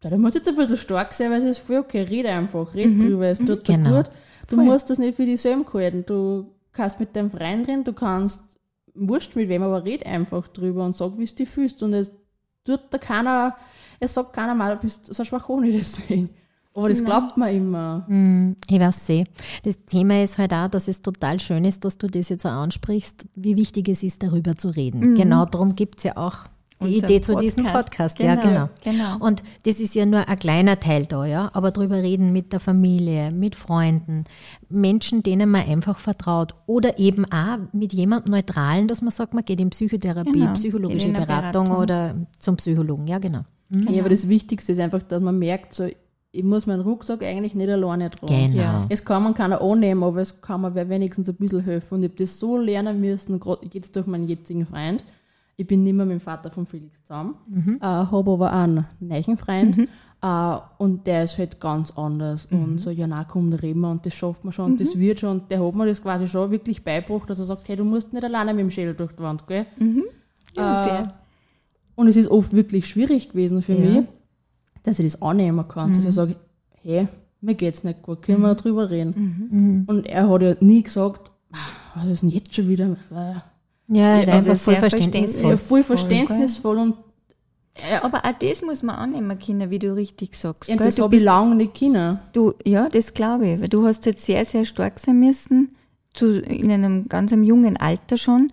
da muss jetzt ein bisschen stark sein, weil es ist voll okay, rede einfach, rede drüber, es tut dir Genau. gut. Du musst das nicht für dich selber halten. Du kannst mit deinem Freund reden, du kannst, wurscht mit wem, aber red einfach drüber und sag, wie es dir fühlst. Und es tut da keiner, es sagt keiner mal, du bist so schwach ohne deswegen. Aber das glaubt man immer. Mm, Ich weiß eh. Das Thema ist halt auch, dass es total schön ist, dass du das jetzt auch ansprichst, wie wichtig es ist, darüber zu reden. Genau darum gibt es ja auch die Unser Idee zu diesem Podcast. Podcast. Ja, Genau, genau. genau. Und das ist ja nur ein kleiner Teil da, ja. Aber darüber reden mit der Familie, mit Freunden, Menschen, denen man einfach vertraut. Oder eben auch mit jemandem Neutralen, dass man sagt, man geht in Psychotherapie, Genau, psychologische in Beratung, Beratung. oder zum Psychologen. Ja, genau. Ja, aber das Wichtigste ist einfach, dass man merkt, so, ich muss meinen Rucksack eigentlich nicht alleine tragen. Genau. Ja. Es kann man keiner annehmen, aber es kann mir wenigstens ein bisschen helfen. Und ich habe das so lernen müssen, gerade jetzt durch meinen jetzigen Freund. Ich bin nicht mehr mit dem Vater von Felix zusammen, äh, habe aber einen neuen Freund äh, und der ist halt ganz anders. Und so, ja, na komm, da reden wir und das schafft man schon und das wird schon. Und der hat mir das quasi schon wirklich beigebracht, dass er sagt, hey, du musst nicht alleine mit dem Schädel durch die Wand, gell? Ja, Äh. Und es ist oft wirklich schwierig gewesen für Ja. mich, dass ich das annehmen kann. Dass ich sage, hey, mir geht's nicht gut, können wir darüber reden? Und er hat ja nie gesagt, "Ah, was ist denn jetzt schon wieder? Ja, ist also einfach voll verständnisvoll. Ja, voll Voll, verständnisvoll und ja, Aber auch das muss man annehmen können, wie du richtig sagst. gell? das habe ich lange nicht können. Du, ja, das glaube ich, weil du hast jetzt sehr, sehr stark sein müssen, zu, in einem ganz jungen Alter schon.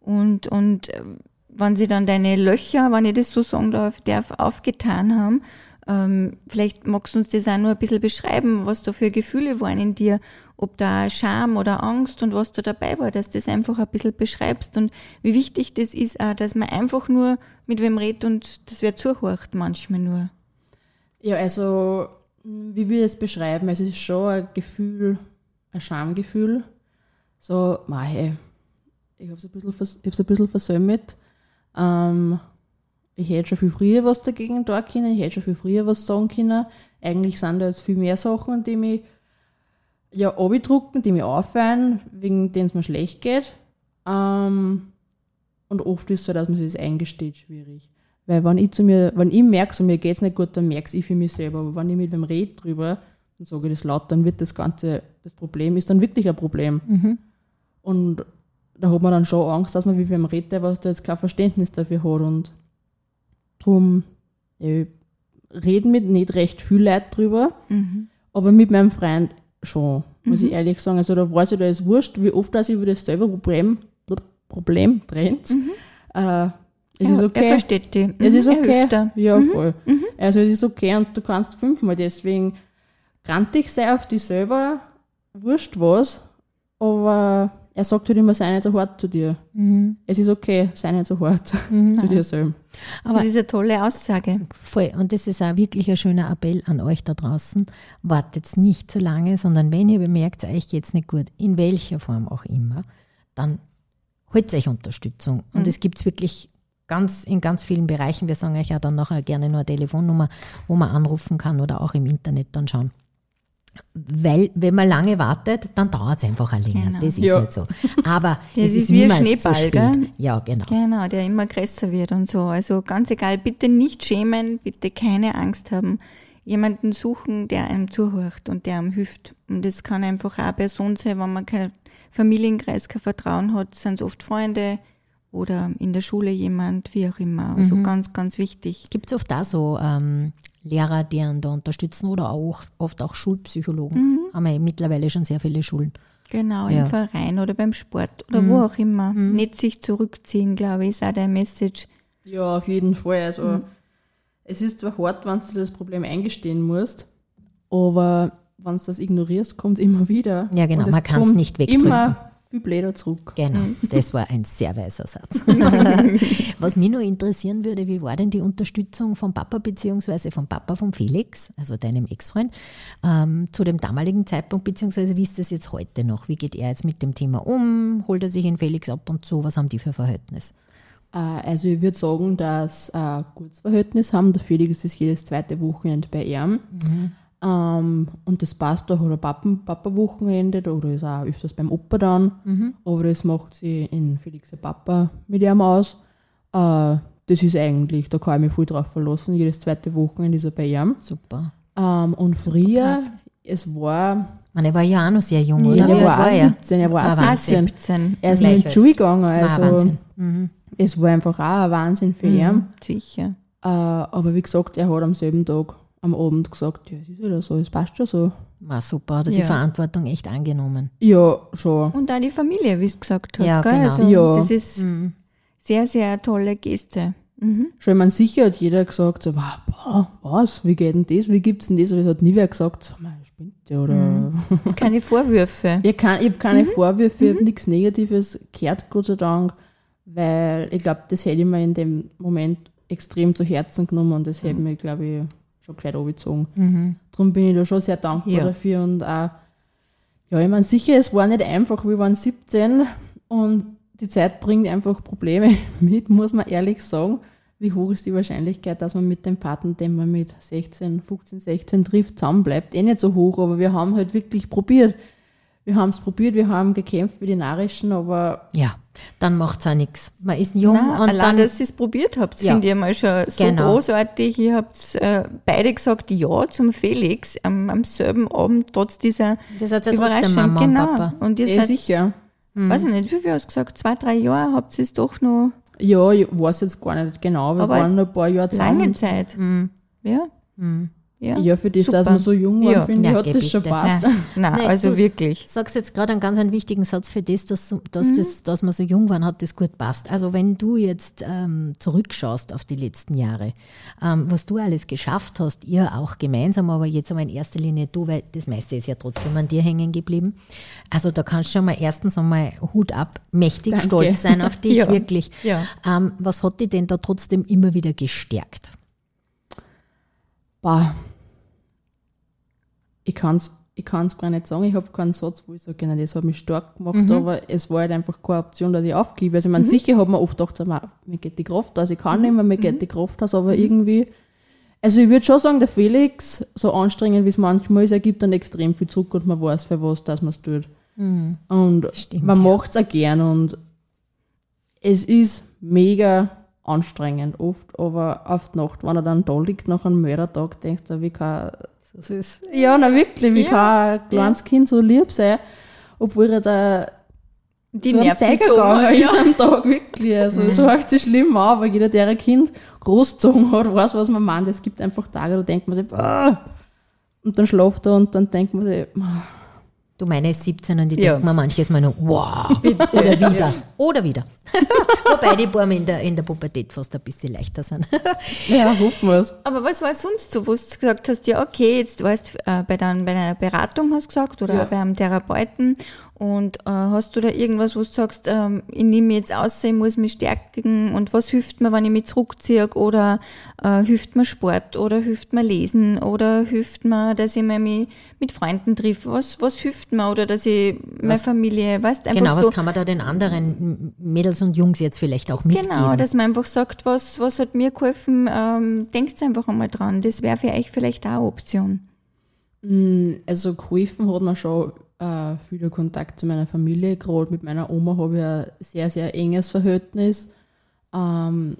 Und, und äh, wenn sie dann deine Löcher, wenn ich das so sagen darf, darf aufgetan haben, ähm, vielleicht magst du uns das auch nur ein bisschen beschreiben, was da für Gefühle waren in dir, ob da Scham oder Angst und was da dabei war, dass du das einfach ein bisschen beschreibst und wie wichtig das ist auch, dass man einfach nur mit wem redet und das wer zuhört manchmal nur. Ja, also, wie wir es beschreiben, es ist schon ein Gefühl, ein Schamgefühl. So, mei, ich habe es ein bisschen, vers- ich versäumt. Ähm, ich hätte schon viel früher was dagegen tun können, ich hätte schon viel früher was sagen können. Eigentlich sind da jetzt viel mehr Sachen, die mich ja abdrucken, die mich auffallen, wegen denen es mir schlecht geht. Ähm, Und oft ist es so, dass man sich das eingesteht, schwierig. Weil wenn ich zu mir, wenn ich merke, so mir geht's nicht gut, dann merke ich für mich selber. Aber wenn ich mit wem rede drüber, dann sage ich das laut, dann wird das Ganze, das Problem ist dann wirklich ein Problem. Und da hat man dann schon Angst, dass man mit wem redet, was da jetzt kein Verständnis dafür hat. Und darum ja, reden mit nicht recht viel Leute drüber, aber mit meinem Freund schon, muss ich ehrlich sagen. Also da weiß ich, da ist wurscht, wie oft dass ich über dasselbe Problem, Problem trennt. Äh, es ist okay. Er versteht die. Es Mhm, ist okay. Ja, voll. Also es ist okay und du kannst fünfmal. Deswegen grantig sei auf dich selber, wurscht was, aber er sagt halt immer, sei nicht so hart zu dir. Es ist okay, sei nicht so hart zu dir selber. Aber Das ist eine tolle Aussage. Voll. Und das ist auch wirklich ein schöner Appell an euch da draußen. Wartet nicht zu lange, sondern wenn ihr bemerkt, euch geht's nicht gut, in welcher Form auch immer, dann holt euch Unterstützung. Und es gibt wirklich ganz, in ganz vielen Bereichen. Wir sagen euch ja dann nachher gerne nur eine Telefonnummer, wo man anrufen kann oder auch im Internet dann schauen. Weil, wenn man lange wartet, dann dauert es einfach auch länger. Genau. Das ist Ja. halt so. Aber Das es ist ist wie ein Schneeball, spät. gell? Ja, genau. Genau, der immer größer wird und so. Also ganz egal, bitte nicht schämen, bitte keine Angst haben. Jemanden suchen, der einem zuhört und der einem hilft. Und das kann einfach auch eine Person sein, wenn man keinen Familienkreis, kein Vertrauen hat, sind es oft Freunde oder in der Schule jemand, wie auch immer. Also ganz, ganz wichtig. Gibt es oft auch so ähm, Lehrer, die einen da unterstützen oder auch oft auch Schulpsychologen? Haben wir ja mittlerweile schon sehr viele Schulen. Genau, Ja. im Verein oder beim Sport oder wo auch immer. Nicht sich zurückziehen, glaube ich, ist auch der Message. Ja, auf jeden Fall. Also es ist zwar hart, wenn du das Problem eingestehen musst, aber wenn du das ignorierst, kommt es immer wieder. Ja, genau, es man kann's kommt nicht wegdrücken. Immer viel blöder zurück. Genau, das war ein sehr weiser Satz. Was mich nur interessieren würde, wie war denn die Unterstützung vom Papa beziehungsweise vom Papa von Felix, also deinem Ex-Freund, ähm, zu dem damaligen Zeitpunkt, beziehungsweise wie ist das jetzt heute noch? Wie geht er jetzt mit dem Thema um? Holt er sich in Felix ab und zu? Was haben die für Verhältnis? Äh, Also ich würde sagen, dass äh, ein gutes Verhältnis haben. Der Felix ist jedes zweite Wochenende bei ihm. Ähm, und das passt auch, oder Pappen, Papa-Wochenende, oder ist auch öfters beim Opa dann. Aber das macht sie in Felix Papa mit ihm aus. Äh, das ist eigentlich, da kann ich mich voll drauf verlassen. Jedes zweite Wochenende ist er bei ihm. Super. Ähm, und früher, es war, Man, er war ja auch noch sehr jung, oder? ja, er war auch er? 17, er war Ah, auch Wahnsinn. 17. 17. Er ist Gleich nur in die. Schule gegangen, Ah, also. Mhm. es war einfach auch ein Wahnsinn für ihn. Sicher. Äh, aber wie gesagt, er hat am selben Tag, am Abend gesagt, ja, es ist wieder so, es passt schon so. War super, hat er die Ja. Verantwortung echt angenommen. Ja, schon. Und auch die Familie, wie du gesagt hast. Ja, gell? genau. Also, Ja. Das ist sehr, sehr eine tolle Geste. Mhm. Schon, ich meine, sicher hat jeder gesagt, so, "Wow, boah, was, wie geht denn das, wie gibt's denn das? Aber es hat nie wer gesagt, so, "Mei, spinnt der oder. Keine Vorwürfe. Ich, kann, ich habe keine Vorwürfe, ich habe nichts Negatives gehört, Gott sei Dank, weil ich glaube, das hätte ich mir in dem Moment extrem zu Herzen genommen und das hätte mir, glaube ich, schon gescheit angezogen. Darum bin ich da schon sehr dankbar Ja. dafür und auch, ja, ich meine, sicher, es war nicht einfach, wir waren 17 und die Zeit bringt einfach Probleme mit, muss man ehrlich sagen. Wie hoch ist die Wahrscheinlichkeit, dass man mit dem Partner, den man mit 16, 15, 16 trifft, zusammenbleibt? Eh nicht so hoch, aber wir haben halt wirklich probiert. Wir haben es probiert, wir haben gekämpft für die Narischen, aber Ja, dann macht es auch nichts. Man ist jung Nein, und allein, dann dass ihr es probiert habt, Ja. finde ich mal schon so Genau. großartig. Ihr habt äh, beide gesagt Ja zum Felix am, am selben Abend, trotz dieser Das hat ja Überraschung. Mama und genau. Papa. Und ihr seid, sicher. weiß ich nicht, wie viel hast du gesagt? Zwei, drei Jahre habt ihr es doch noch Ja, ich weiß jetzt gar nicht genau, wir Aber waren noch ein paar Jahre lange zusammen. Zeit. Ja. Ja, Ja, für das, dass super. wir so jung waren, Ja. finde ich, hat das schon passt. Nein, nein Nein, also du- wirklich. sagst jetzt gerade einen ganz einen wichtigen Satz für das, dass, dass, Mhm. das, dass wir so jung waren, hat das gut passt. Also wenn du jetzt ähm, zurückschaust auf die letzten Jahre, ähm, was du alles geschafft hast, ihr auch gemeinsam, aber jetzt aber in erster Linie du, weil das meiste ist ja trotzdem an dir hängen geblieben. Also da kannst du schon mal erstens einmal Hut ab, mächtig Danke. stolz sein auf dich, Ja. wirklich. Ja. Ähm, was hat dich denn da trotzdem immer wieder gestärkt? Boah. Ich kann es ich kann's gar nicht sagen. Ich habe keinen Satz, wo ich sage, nein, das hat mich stark gemacht, Mhm. aber es war halt einfach keine Option, dass ich aufgebe. Also, ich meine, sicher hat man oft gedacht, so, "Ma, mir geht die Kraft aus, ich kann nicht mehr, mir Mhm. geht die Kraft aus, aber irgendwie, also ich würde schon sagen, der Felix, so anstrengend wie es manchmal ist, er gibt dann extrem viel zurück und man weiß, für was dass man es tut. Und Stimmt, man ja. macht es auch gern und es ist mega anstrengend oft, aber auf die Nacht, wenn er dann da liegt nach einem Mördertag, denkst du, wie kann, So süß. ja, na wirklich, wie Ja. kann ein kleines Kind so lieb sein, obwohl er da Die so Nerven Zeiger gegangen hat, ist am Tag, wirklich. Also, es hört sich schlimm an, aber jeder, der ein Kind großgezogen hat, weiß, was man meint. Es gibt einfach Tage, da denkt man sich, "Ah." und dann schlaft er und dann denkt man sich, "Ah." Du, meine ist 17 und ich Ja. denke mir manches Mal nur, wow, oder wieder, oder wieder. Wobei die Buben in der, in der Pubertät fast ein bisschen leichter sind. ja, hoffen wir es. Aber was war sonst so, wo du gesagt hast, ja, okay, jetzt warst äh, bei, dein, bei deiner Beratung, hast du gesagt, oder Ja. bei einem Therapeuten und äh, hast du da irgendwas, wo du sagst, ähm, ich nehme mich jetzt aus, ich muss mich stärken und was hilft mir, wenn ich mich zurückziehe oder äh, hilft mir Sport oder hilft mir Lesen oder hilft mir, dass ich mich mit Freunden triff, was, was hilft mir oder dass ich meine Familie, weißt einfach Genau, so. was kann man da den anderen Mädels und Jungs jetzt vielleicht auch mitgeben? Genau, dass man einfach sagt, was, was hat mir geholfen, ähm, denkt einfach einmal dran. Das wäre für euch vielleicht auch eine Option. Also geholfen hat mir schon äh, viel der Kontakt zu meiner Familie. Gerade mit meiner Oma habe ich ein sehr, sehr enges Verhältnis. Ähm,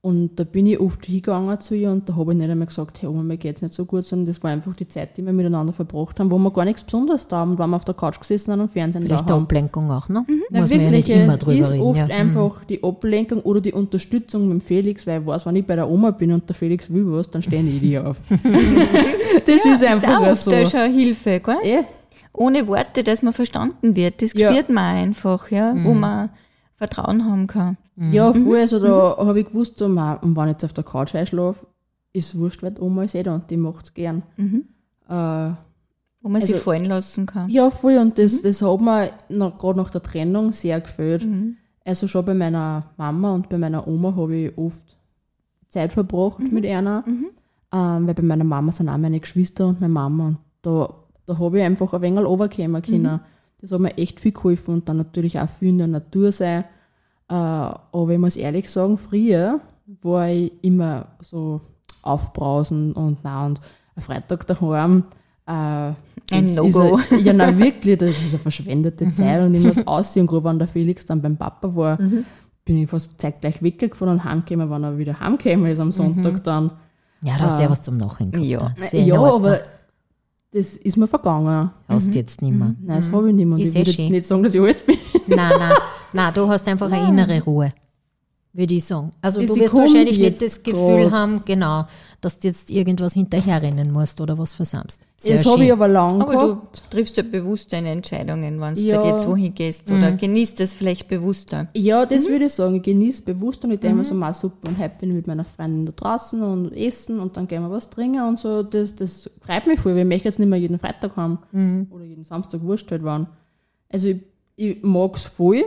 und da bin ich oft hingegangen zu ihr und da habe ich nicht einmal gesagt, hey Oma, mir geht's nicht so gut, sondern das war einfach die Zeit, die wir miteinander verbracht haben, wo wir gar nichts Besonderes da haben, wenn wir auf der Couch gesessen haben und Fernsehen Vielleicht da die haben. Ablenkung auch, ne? Muss man ja wirklich, nicht immer es drüber ist reden. oft ja. Mhm. einfach die Ablenkung oder die Unterstützung mit dem Felix, weil ich weiß, wenn ich bei der Oma bin und der Felix will was, dann stehen ich die auf. das ist einfach ist auch so. oft so. schon eine Hilfe, gell? Eh, Ohne Worte, dass man verstanden wird. Das Ja. spürt man einfach, ja, wo man Vertrauen haben kann. Ja, voll. Also da habe ich gewusst, so, man, und wenn ich jetzt auf der Couch einschlafe, ist wurscht, weil die Oma ist eh da und die macht es gern. Äh, Wo man sich Also- fallen lassen kann. ja, voll. Und das, das hat mir gerade nach der Trennung sehr gefällt. Also schon bei meiner Mama und bei meiner Oma habe ich oft Zeit verbracht mit einer. Ähm, weil bei meiner Mama sind auch meine Geschwister und meine Mama. Und da, da habe ich einfach ein wenig runterkommen können. Das hat mir echt viel geholfen und dann natürlich auch viel in der Natur sein. Äh, aber ich muss ehrlich sagen, früher war ich immer so aufbrausen und na und ein Freitag daheim. Äh, Ein No-Go. Ja, nein, wirklich, das ist eine verschwendete Zeit und ich muss aussehen. Gerade wenn der Felix dann beim Papa war, bin ich fast zeitgleich weggefahren und heimgekommen, wenn er wieder heimgekommen ist am Sonntag dann. Ja, da hast du ja was zum Nachhinein gehabt. Ja. ja, aber das ist mir vergangen. Hast jetzt nicht mehr. Nein, das habe ich nicht mehr. Und Ist ich eh würde jetzt schön. nicht sagen, dass ich alt bin. Nein, nein, nein, du hast einfach eine innere Ruhe, würde ich sagen. Also du Sie wirst kommt wahrscheinlich nicht jetzt das Gefühl grad. haben, genau, dass du jetzt irgendwas hinterherrennen musst oder was versammst. Sehr das habe ich aber lang Aber gehabt. du triffst ja bewusst deine Entscheidungen, wenn du Ja. jetzt wohin gehst oder genießt es vielleicht bewusster. Ja, das würde ich sagen. Ich genieße bewusst und ich denke mir so, mal super und happy mit meiner Freundin da draußen und essen und dann gehen wir was trinken und so. Das, das freut mich voll, weil ich möchte jetzt nicht mehr jeden Freitag haben oder jeden Samstag wurscht halt wann. Also ich, ich mag es voll,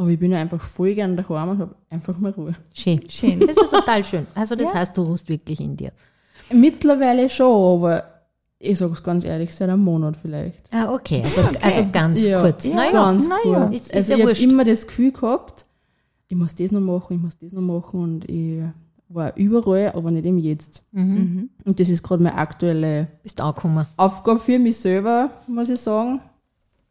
aber ich bin ja einfach voll gerne daheim und habe einfach mal Ruhe. Schön. Schön. Das ist ja total schön. Also das heißt, du ruhst wirklich in dir. Mittlerweile schon, aber ich sage es ganz ehrlich, seit einem Monat vielleicht. Ah, okay. Also, also ganz Ja, kurz. ja, naja, ganz na kurz. ja. Ist- ist also ja ich habe immer das Gefühl gehabt, ich muss das noch machen, ich muss das noch machen und ich war überall, aber nicht im Jetzt. Mhm. Und das ist gerade meine aktuelle. Aufgabe für mich selber, muss ich sagen.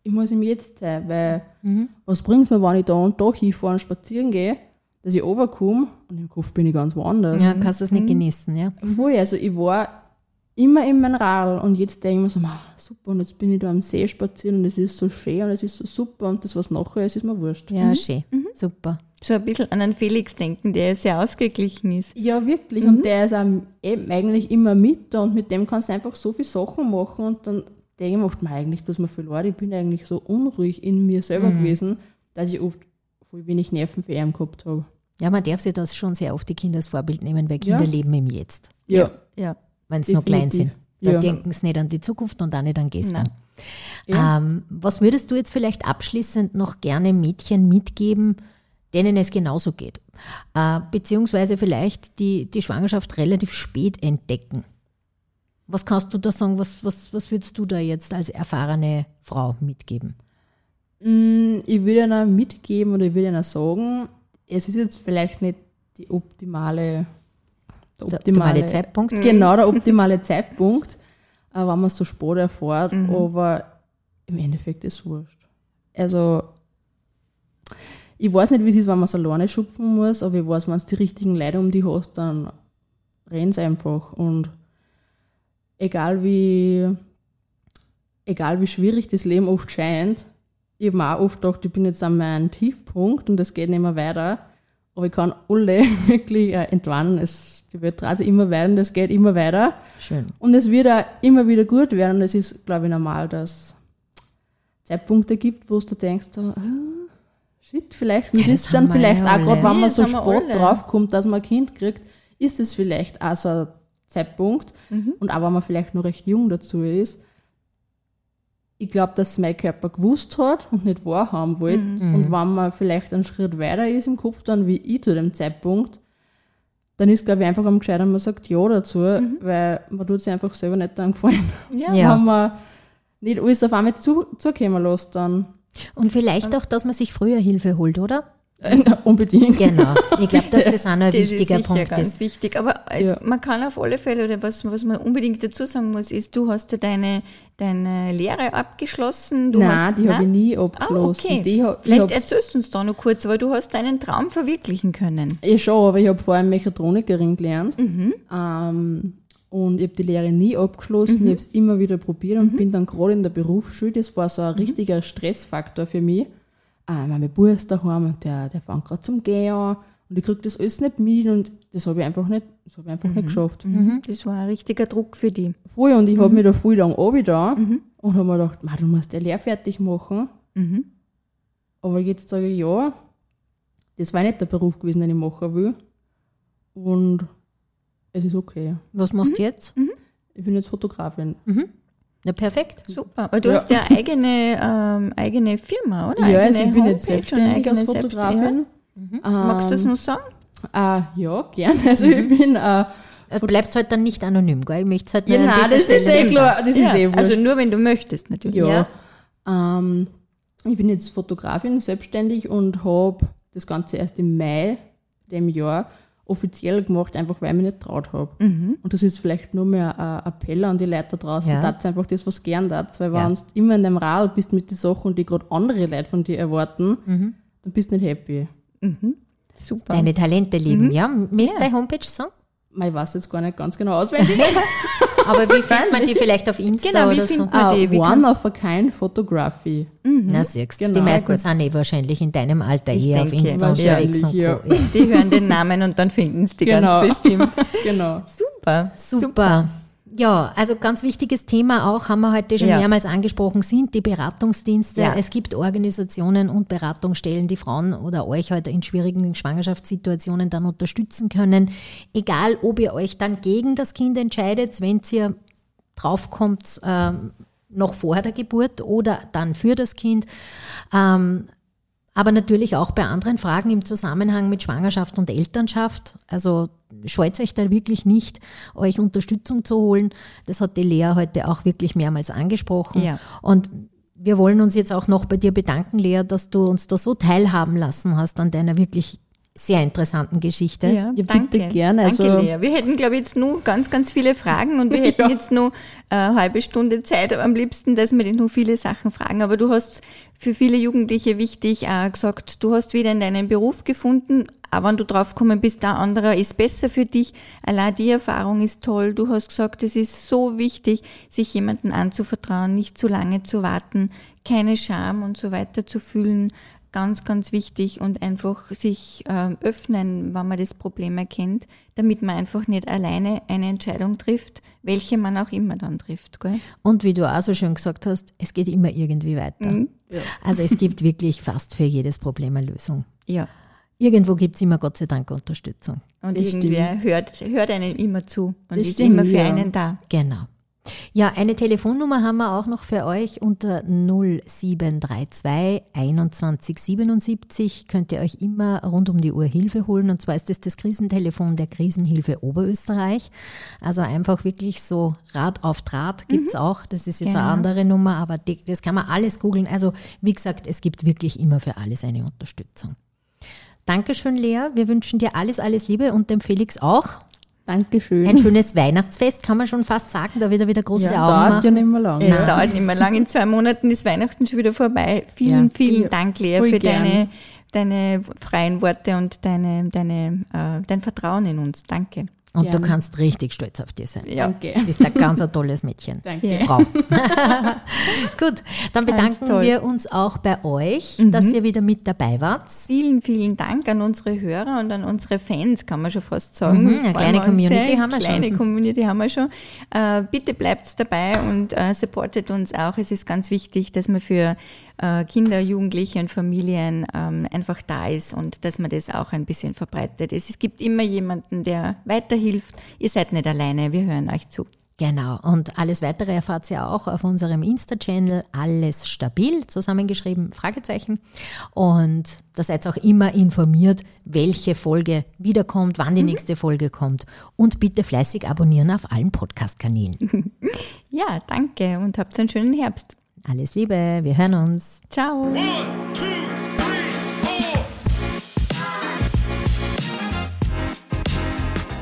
Ich muss im Jetzt sein, weil Mhm. was bringt es mir, wenn ich da und da hinfahre und spazieren gehe, dass ich runterkomme und im Kopf bin ich ganz woanders. Ja, kannst du es nicht genießen, ja. Voll, also ich war immer in meinem Rad und jetzt denke ich mir so, "Ma, super, und jetzt bin ich da am See spazieren und es ist so schön und es ist so super und das, was nachher ist, ist mir wurscht. Ja, schön. Super. So ein bisschen an einen Felix denken, der sehr ausgeglichen ist. Ja, wirklich. Und der ist auch eben eigentlich immer mit da und mit dem kannst du einfach so viele Sachen machen und dann denke ich mir oft, "Ma, eigentlich mir viel leid, ich bin eigentlich so unruhig in mir selber gewesen, dass ich oft voll wenig Nerven für ihn gehabt habe. Ja, man darf sich das schon sehr oft die Kinder als Vorbild nehmen, weil Ja. Kinder leben im Jetzt, Ja. Ja. wenn sie noch klein sind. Da Ja. denken sie nicht an die Zukunft und auch nicht an gestern. Ja. Ähm, was würdest du jetzt vielleicht abschließend noch gerne Mädchen mitgeben, denen es genauso geht? Äh, beziehungsweise vielleicht die, die Schwangerschaft relativ spät entdecken. Was kannst du da sagen? Was, was, was würdest du da jetzt als erfahrene Frau mitgeben? Mm, Ich würde ihnen mitgeben oder ich würde ihnen sagen, es ist jetzt vielleicht nicht die optimale, der Der optimale Zeitpunkt? Genau, der optimale Zeitpunkt, äh, wenn man es so spät erfährt, aber im Endeffekt ist es wurscht. Also, ich weiß nicht, wie es ist, wenn man es alleine schupfen muss, aber ich weiß, wenn es die richtigen Leute um die hast, dann rennt einfach. Und egal wie, egal wie schwierig das Leben oft scheint, ich habe mir auch oft gedacht, ich bin jetzt an meinem Tiefpunkt und es geht nicht mehr weiter. Aber ich kann alle wirklich äh, entwarnen. Es, die dreht sich immer weiter und es geht immer weiter. Schön. Und es wird auch immer wieder gut werden. Und es ist, glaube ich, normal, dass es Zeitpunkte gibt, wo du denkst, so, ah, shit, vielleicht. Und Ja, es das ist dann vielleicht auch gerade, wenn man so spät draufkommt, dass man ein Kind kriegt, ist es vielleicht auch so ein Zeitpunkt. Mhm. Und auch wenn man vielleicht noch recht jung dazu ist. Ich glaube, dass mein Körper gewusst hat und nicht wahrhaben wollte. Mhm. Und wenn man vielleicht einen Schritt weiter ist im Kopf, dann wie ich zu dem Zeitpunkt, dann ist, glaube ich, einfach am gescheiter, man sagt Ja dazu, weil man tut sich einfach selber nicht dann gefallen. Ja. Ja. Wenn man nicht alles auf einmal zu, zukommen lässt, dann Und vielleicht auch, dass man sich früher Hilfe holt, oder? unbedingt. Genau. Ich glaube, dass das auch noch ein Das ist wichtiger sicher Punkt ganz ist. wichtig. Aber Ja. man kann auf alle Fälle, oder was, was man unbedingt dazu sagen muss, ist, du hast ja deine, deine Lehre abgeschlossen. Du Nein, hast, die habe ich nie Ah, abgeschlossen. okay. Die, ich Vielleicht erzählst du uns da noch kurz, weil du hast deinen Traum verwirklichen können. Ja, schon, aber ich habe vorher Mechatronikerin gelernt. Mhm. Ähm, und ich habe die Lehre nie abgeschlossen. Mhm. Ich habe es immer wieder probiert und bin dann gerade in der Berufsschule. Das war so ein Mhm. richtiger Stressfaktor für mich. Äh, mein Bub ist daheim und der, der fängt gerade zum Gehen an. Und ich kriege das alles nicht mit und das habe ich einfach nicht, das habe ich einfach nicht geschafft. Mhm. Das war ein richtiger Druck für dich. Voll, und ich Mhm. habe mich da voll lang da und habe mir gedacht, "Ma, du musst die Lehre fertig machen. Mhm. Aber jetzt sage ich, ja, das war nicht der Beruf gewesen, den ich machen will. Und es ist okay. Was machst du jetzt? Ich bin jetzt Fotografin. Na, perfekt. Super. Aber du Ja. hast ja eigene, ähm, eigene Firma, oder? Ja, eigene also ich bin jetzt Homepage und selbstständig als Fotografin. Ja. Magst du das Ähm, noch sagen? Äh, ja, gern. Also ich bin, äh, Äh, Bleibst halt dann nicht anonym, gell? Ich möchte es halt ja, nein, das ist Stelle eh sagen. klar, das ist ja, eh wurscht. also nur wenn du möchtest, natürlich. ja. Ähm, ich bin jetzt Fotografin, selbstständig und habe das Ganze erst im Mai dem Jahr offiziell gemacht, einfach weil ich mich nicht traut habe. Und das ist vielleicht nur mehr ein Appell an die Leute da draußen, Ja. ja. einfach das, was gern tat, weil Ja. wenn du immer in dem Rad bist mit den Sachen, die gerade andere Leute von dir erwarten, dann bist du nicht happy. Super. Deine Talente leben, ja? Willst Ja. deine Homepage sagen? Ich weiß jetzt gar nicht ganz genau auswendig. Aber wie findet man die vielleicht auf Insta Genau, wie oder so? findet man die? uh, Wie one of a kind Photography. Na, siehst du. Die Genau. meisten sind eh wahrscheinlich in deinem Alter Ich eher auf Insta unterwegs ja. Die hören den Namen und dann finden es die Genau. ganz bestimmt. Genau. Super. Super. Ja, also ganz wichtiges Thema auch, haben wir heute schon Ja. mehrmals angesprochen, sind die Beratungsdienste. Ja. Es gibt Organisationen und Beratungsstellen, die Frauen oder euch heute in schwierigen Schwangerschaftssituationen dann unterstützen können. Egal, ob ihr euch dann gegen das Kind entscheidet, wenn ihr draufkommt, ähm, noch vor der Geburt oder dann für das Kind. Ähm, aber natürlich auch bei anderen Fragen im Zusammenhang mit Schwangerschaft und Elternschaft. Also scheut euch da wirklich nicht, euch Unterstützung zu holen. Das hat die Lea heute auch wirklich mehrmals angesprochen. Ja. Und wir wollen uns jetzt auch noch bei dir bedanken, Lea, dass du uns da so teilhaben lassen hast an deiner wirklich sehr interessanten Geschichte. Ja, bitte danke. gern, also- danke, Lea. Wir hätten, glaube ich, jetzt nur ganz, ganz viele Fragen und wir hätten Ja. jetzt nur äh, eine halbe Stunde Zeit am liebsten, dass wir dich noch viele Sachen fragen. Aber du hast für viele Jugendliche wichtig auch gesagt, du hast wieder in deinen Beruf gefunden, aber wenn du draufgekommen bist, der andere ist besser für dich. Allein die Erfahrung ist toll. Du hast gesagt, es ist so wichtig, sich jemanden anzuvertrauen, nicht zu lange zu warten, keine Scham und so weiter zu fühlen ganz, ganz wichtig und einfach sich ähm, öffnen, wenn man das Problem erkennt, damit man einfach nicht alleine eine Entscheidung trifft, welche man auch immer dann trifft. Gell? Und wie du auch so schön gesagt hast, es geht immer irgendwie weiter. Mhm. Also es gibt wirklich fast für jedes Problem eine Lösung. Ja. Irgendwo gibt es immer Gott sei Dank Unterstützung. Und Das irgendwer hört, hört einem immer zu und Das ist stimmt, immer für ja. einen da. Genau. Ja, eine Telefonnummer haben wir auch noch für euch unter 0732 21 77. Könnt ihr euch immer rund um die Uhr Hilfe holen. Und zwar ist das das Krisentelefon der Krisenhilfe Oberösterreich. Also einfach wirklich so Rad auf Draht gibt's auch. Das ist jetzt Genau. eine andere Nummer, aber das kann man alles googeln. Also wie gesagt, es gibt wirklich immer für alles eine Unterstützung. Dankeschön, Lea. Wir wünschen dir alles, alles Liebe und dem Felix auch. Dankeschön. Ein schönes Weihnachtsfest, kann man schon fast sagen. Da wird er wieder große Ja, Augen dauert machen. ja nicht mehr lange. Es Ja. dauert nicht mehr lang. In zwei Monaten ist Weihnachten schon wieder vorbei. Vielen, Ja. vielen Ja, Dank, Lea, voll für gern. deine, deine freien Worte und deine, deine, äh, dein Vertrauen in uns. Danke. Und du Gerne. kannst richtig stolz auf dich sein. Ja. Danke. Du bist ein ganz ein tolles Mädchen. Danke. Ja. Frau. Gut, dann bedanken wir uns auch bei euch, dass ihr wieder mit dabei wart. Vielen, vielen Dank an unsere Hörer und an unsere Fans, kann man schon fast sagen. Mhm, eine kleine wir Community haben wir kleine schon. Community haben wir schon. Äh, bitte bleibt dabei und äh, supportet uns auch. Es ist ganz wichtig, dass man für äh, Kinder, Jugendliche und Familien ähm, einfach da ist und dass man das auch ein bisschen verbreitet. Es, es gibt immer jemanden, der weiterhilft. Ihr seid nicht alleine, wir hören euch zu. Genau, und alles weitere erfahrt ihr auch auf unserem Insta-Channel, alles stabil, zusammengeschrieben, Fragezeichen. Und da seid ihr auch immer informiert, welche Folge wiederkommt, wann die nächste Folge kommt. Und bitte fleißig abonnieren auf allen Podcast-Kanälen. Ja, danke und habt einen schönen Herbst. Alles Liebe, wir hören uns. Ciao. One, two, three, four.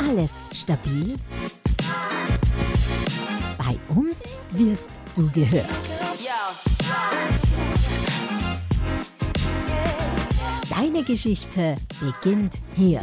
Alles stabil? Bei uns wirst du gehört. Deine Geschichte beginnt hier.